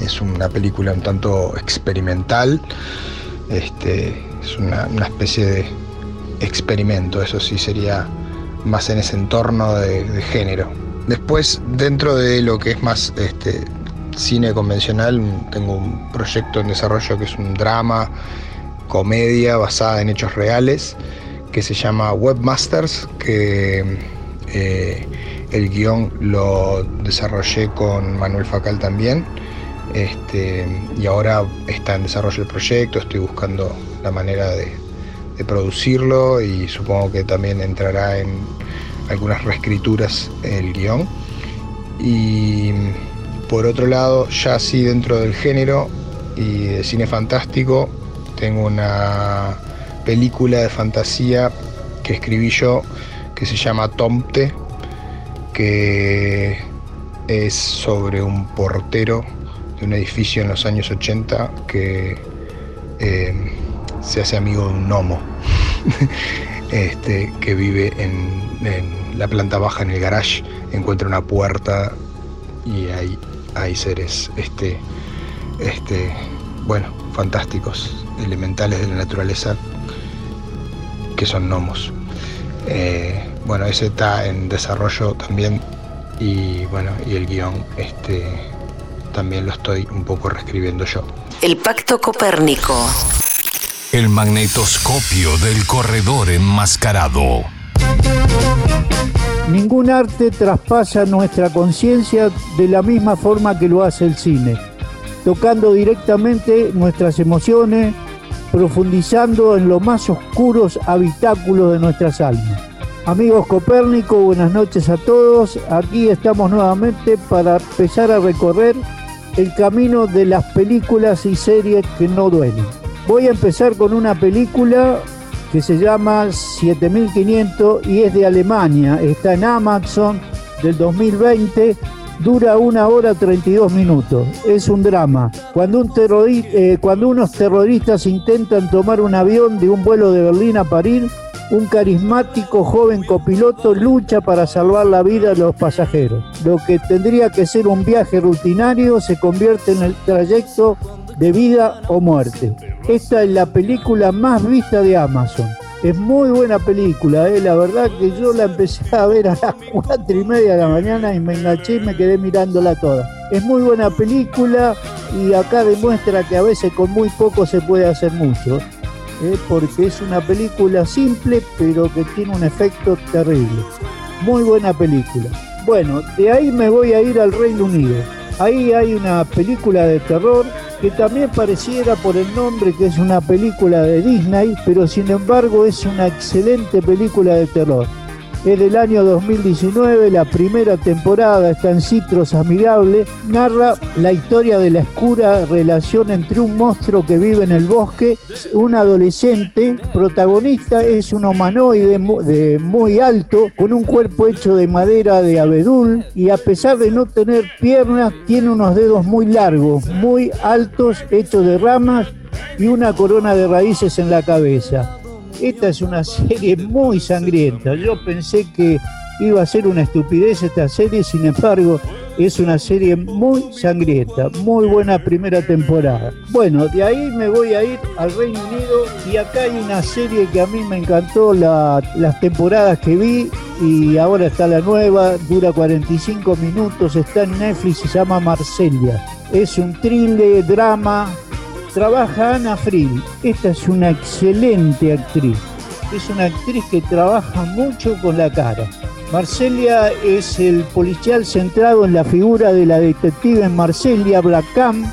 Es una película un tanto experimental, este, es una, una especie de experimento, eso sí sería más en ese entorno de, de, género. Después, dentro de lo que es más este, cine convencional, tengo un proyecto en desarrollo que es un drama comedia basada en hechos reales que se llama Webmasters, que eh, el guion lo desarrollé con Manuel Facal también. Este, y ahora está en desarrollo el proyecto, estoy buscando la manera de, de producirlo y supongo que también entrará en algunas reescrituras el guion. Y por otro lado, ya así dentro del género y de cine fantástico, tengo una película de fantasía que escribí yo que se llama Tomte, que es sobre un portero de un edificio en los años 80 que eh, se hace amigo de un gnomo este, que vive en, en, la planta baja en el garage, encuentra una puerta y hay, hay seres este, este, bueno, fantásticos, elementales de la naturaleza que son gnomos. Eh, bueno, ese está en desarrollo también y bueno, y el guion este, también lo estoy un poco reescribiendo yo. El Pacto Copérnico. El magnetoscopio del corredor enmascarado. Ningún arte traspasa nuestra conciencia de la misma forma que lo hace el cine, tocando directamente nuestras emociones, profundizando en los más oscuros habitáculos de nuestras almas. Amigos Copérnico, buenas noches a todos. Aquí estamos nuevamente para empezar a recorrer el camino de las películas y series que no duelen. Voy a empezar con una película que se llama 7500 y es de Alemania. Está en Amazon del 2020 dura una hora 32 minutos. Es un drama. Cuando, eh, cuando unos terroristas intentan tomar un avión de un vuelo de Berlín a París, un carismático joven copiloto lucha para salvar la vida de los pasajeros. Lo que tendría que ser un viaje rutinario se convierte en el trayecto de vida o muerte. Esta es la película más vista de Amazon. Es muy buena película, ¿eh? la verdad que yo la empecé a ver a las cuatro y media de la mañana y me enganché y me quedé mirándola toda. Es muy buena película y acá demuestra que a veces con muy poco se puede hacer mucho, ¿eh? porque es una película simple pero que tiene un efecto terrible. Muy buena película. Bueno, de ahí me voy a ir al Reino Unido. Ahí hay una película de terror que también pareciera por el nombre que es una película de Disney, pero sin embargo es una excelente película de terror. Es del año 2019, la primera temporada está en Citros Amigable, narra la historia de la oscura relación entre un monstruo que vive en el bosque, un adolescente, protagonista es un humanoide de muy alto, con un cuerpo hecho de madera de abedul y a pesar de no tener piernas, tiene unos dedos muy largos, muy altos, hechos de ramas y una corona de raíces en la cabeza. Esta es una serie muy sangrienta. Yo pensé que iba a ser una estupidez esta serie, sin embargo, es una serie muy sangrienta, muy buena primera temporada. Bueno, de ahí me voy a ir al Reino Unido y acá hay una serie que a mí me encantó las temporadas que vi y ahora está la nueva, dura 45 minutos, está en Netflix, se llama Marcelia. Es un thriller, drama, trabaja Ana Frill. Esta es una excelente actriz. Es una actriz que trabaja mucho con la cara. Marcelia es el policial centrado en la figura de la detective Marcelia, Blackham,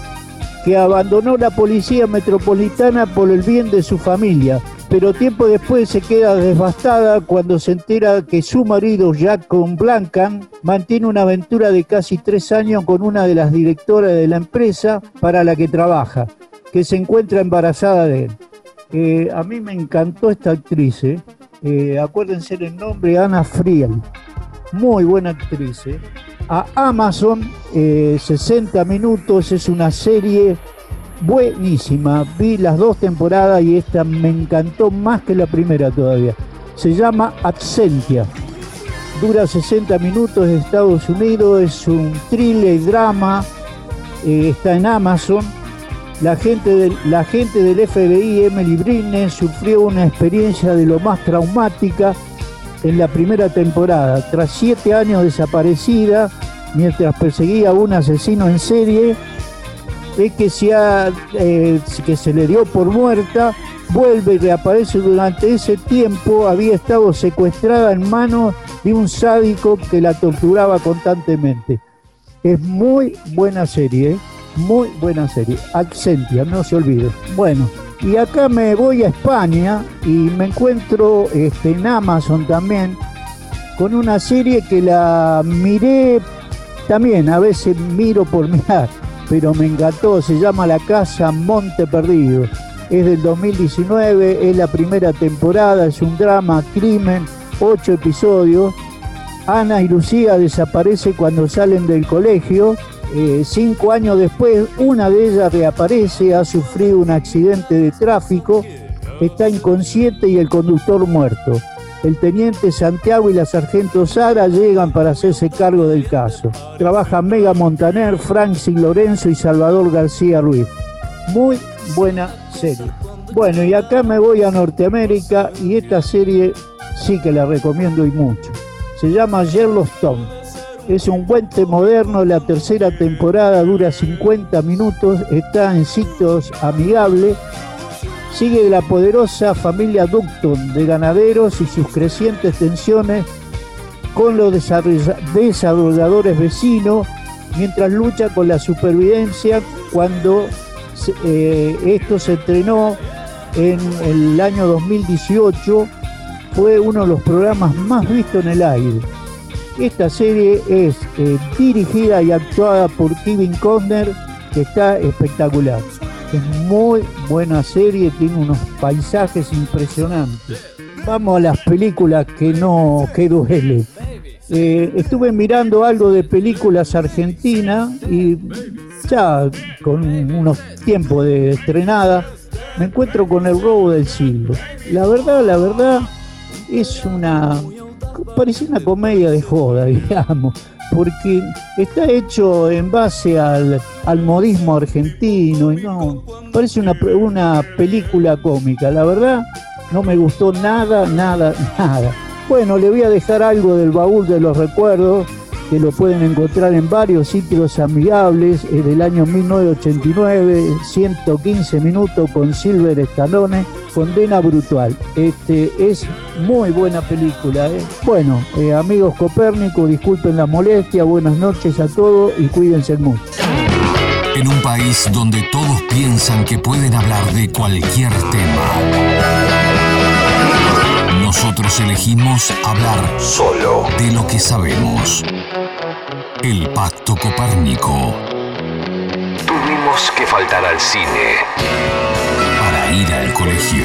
que abandonó la policía metropolitana por el bien de su familia, pero tiempo después se queda devastada cuando se entera que su marido, Jacob Blancan, mantiene una aventura de casi tres años con una de las directoras de la empresa para la que trabaja que se encuentra embarazada de él. Eh, a mí me encantó esta actriz, eh. Eh, acuérdense el nombre, Ana Friel, muy buena actriz. A Amazon, 60 minutos, es una serie buenísima. Vi las dos temporadas y esta me encantó más que la primera todavía. Se llama Absentia. Dura 60 minutos de Estados Unidos, es un thriller y drama. está en Amazon la gente, del, la gente del FBI, Emily Britney, sufrió una experiencia de lo más traumática en la primera temporada. Tras siete años desaparecida, mientras perseguía a un asesino en serie, es que se, eh, que se le dio por muerta, vuelve y reaparece durante ese tiempo, había estado secuestrada en manos de un sádico que la torturaba constantemente. Es muy buena serie. ¿eh? Muy buena serie. Accentia, no se olvide. Bueno, y acá me voy a España y me encuentro este, en Amazon también con una serie que la miré también, a veces miro por mirar, pero me encantó. Se llama La Casa Monte Perdido. Es del 2019, es la primera temporada, es un drama, crimen, ocho episodios. Ana y Lucía desaparecen cuando salen del colegio eh, cinco años después, una de ellas reaparece, ha sufrido un accidente de tráfico, está inconsciente y el conductor muerto. El teniente Santiago y la sargento Sara llegan para hacerse cargo del caso. Trabajan Mega Montaner, Francis Lorenzo y Salvador García Ruiz. Muy buena serie. Bueno, y acá me voy a Norteamérica y esta serie sí que la recomiendo y mucho. Se llama Yellowstone es un puente moderno, la tercera temporada dura 50 minutos, está en sitios amigables. Sigue la poderosa familia Ducton de ganaderos y sus crecientes tensiones con los desarrolladores vecinos mientras lucha con la supervivencia cuando eh, esto se estrenó en el año 2018 fue uno de los programas más vistos en el aire. Esta serie es eh, dirigida y actuada por Kevin Costner, que está espectacular. Es muy buena serie, tiene unos paisajes impresionantes. Vamos a las películas que no que duele. Eh, estuve mirando algo de películas argentinas y ya con unos tiempos de estrenada me encuentro con el robo del siglo. La verdad, la verdad es una parecía una comedia de joda, digamos, porque está hecho en base al, modismo argentino y no, parece una, una película cómica, la verdad no me gustó nada, nada, nada. Bueno, le voy a dejar algo del baúl de los recuerdos que lo pueden encontrar en varios sitios amigables, es del año 1989, 115 minutos con Silver Stallone, Condena Brutal. Este es muy buena película. ¿eh? Bueno, eh, amigos Copérnico, disculpen la molestia, buenas noches a todos y cuídense mucho. En un país donde todos piensan que pueden hablar de cualquier tema Nosotros elegimos hablar solo de lo que sabemos. El Pacto Copérnico. Tuvimos que faltar al cine para ir al colegio.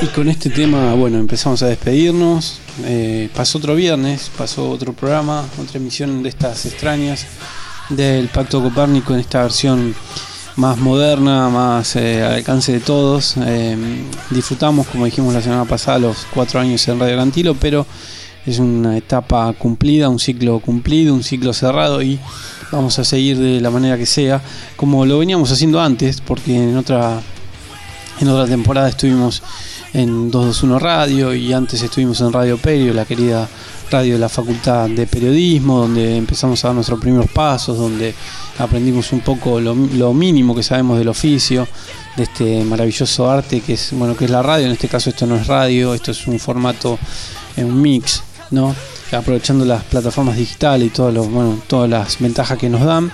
Y con este tema, bueno, empezamos a despedirnos. Eh, pasó otro viernes, pasó otro programa, otra emisión de estas extrañas del Pacto Copérnico en esta versión más moderna, más eh, al alcance de todos. Eh, disfrutamos, como dijimos la semana pasada, los cuatro años en Radio Cantilo, pero es una etapa cumplida, un ciclo cumplido, un ciclo cerrado y vamos a seguir de la manera que sea, como lo veníamos haciendo antes, porque en otra, en otra temporada estuvimos en 221 Radio y antes estuvimos en Radio Perio, la querida radio de la Facultad de Periodismo, donde empezamos a dar nuestros primeros pasos, donde aprendimos un poco lo, mínimo que sabemos del oficio, de este maravilloso arte que es, bueno, que es la radio. En este caso esto no es radio, esto es un formato, en un mix, ¿no? Aprovechando las plataformas digitales y todos los, bueno, todas las ventajas que nos dan.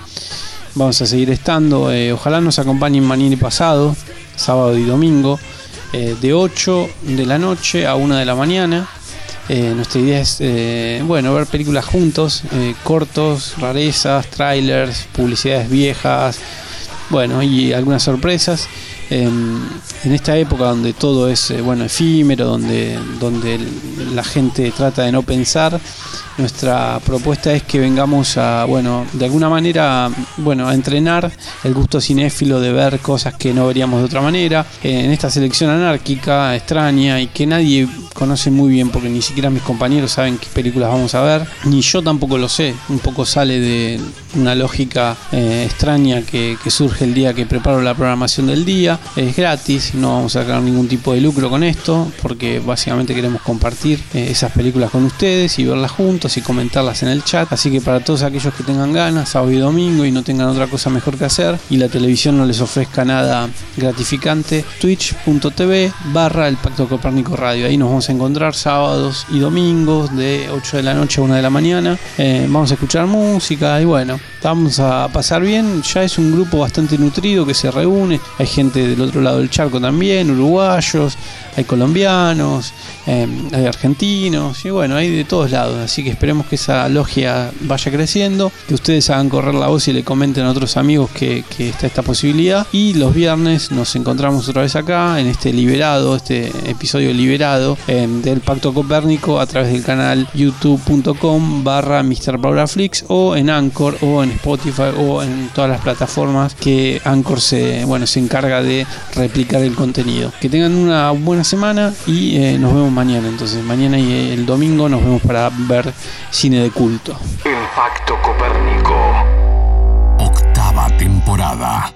Vamos a seguir estando. Eh, ojalá nos acompañen mañana y pasado, sábado y domingo, eh, de 8 de la noche a 1 de la mañana. Eh, nuestra idea es, eh, bueno, ver películas juntos, eh, cortos, rarezas, trailers, publicidades viejas, bueno, y algunas sorpresas. En esta época donde todo es, bueno, efímero, donde, donde la gente trata de no pensar, nuestra propuesta es que vengamos a, bueno, de alguna manera, bueno, a entrenar el gusto cinéfilo de ver cosas que no veríamos de otra manera. en esta selección anárquica, extraña y que nadie conoce muy bien porque ni siquiera mis compañeros saben qué películas vamos a ver, ni yo tampoco lo sé. Un poco sale de una lógica eh, extraña que, surge el día que preparo la programación del día. Es gratis, no vamos a sacar ningún tipo de lucro con esto porque básicamente queremos compartir eh, esas películas con ustedes y verlas juntos y comentarlas en el chat. Así que para todos aquellos que tengan ganas, sábado y domingo y no tengan otra cosa mejor que hacer y la televisión no les ofrezca nada gratificante, twitch.tv barra el Pacto Copérnico Radio. Ahí nos vamos a encontrar sábados y domingos de 8 de la noche a 1 de la mañana. Eh, vamos a escuchar música y bueno, vamos a pasar bien. Ya es un grupo bastante nutrido que se reúne. Hay gente del otro lado del charco también, uruguayos, hay colombianos, em, hay argentinos y bueno, hay de todos lados. Así que esperemos que esa logia vaya creciendo, que ustedes hagan correr la voz y le comenten a otros amigos que, está esta posibilidad. Y los viernes nos encontramos otra vez acá en este liberado, este episodio liberado em, del Pacto Copérnico a través del canal youtube.com barra Mr. O en Anchor o en Spotify o en todas las plataformas que Anchor se, bueno, se encarga de replicar del contenido. Que tengan una buena semana y eh, nos vemos mañana. Entonces, mañana y eh, el domingo nos vemos para ver cine de culto. Impacto Copérnico. Octava temporada.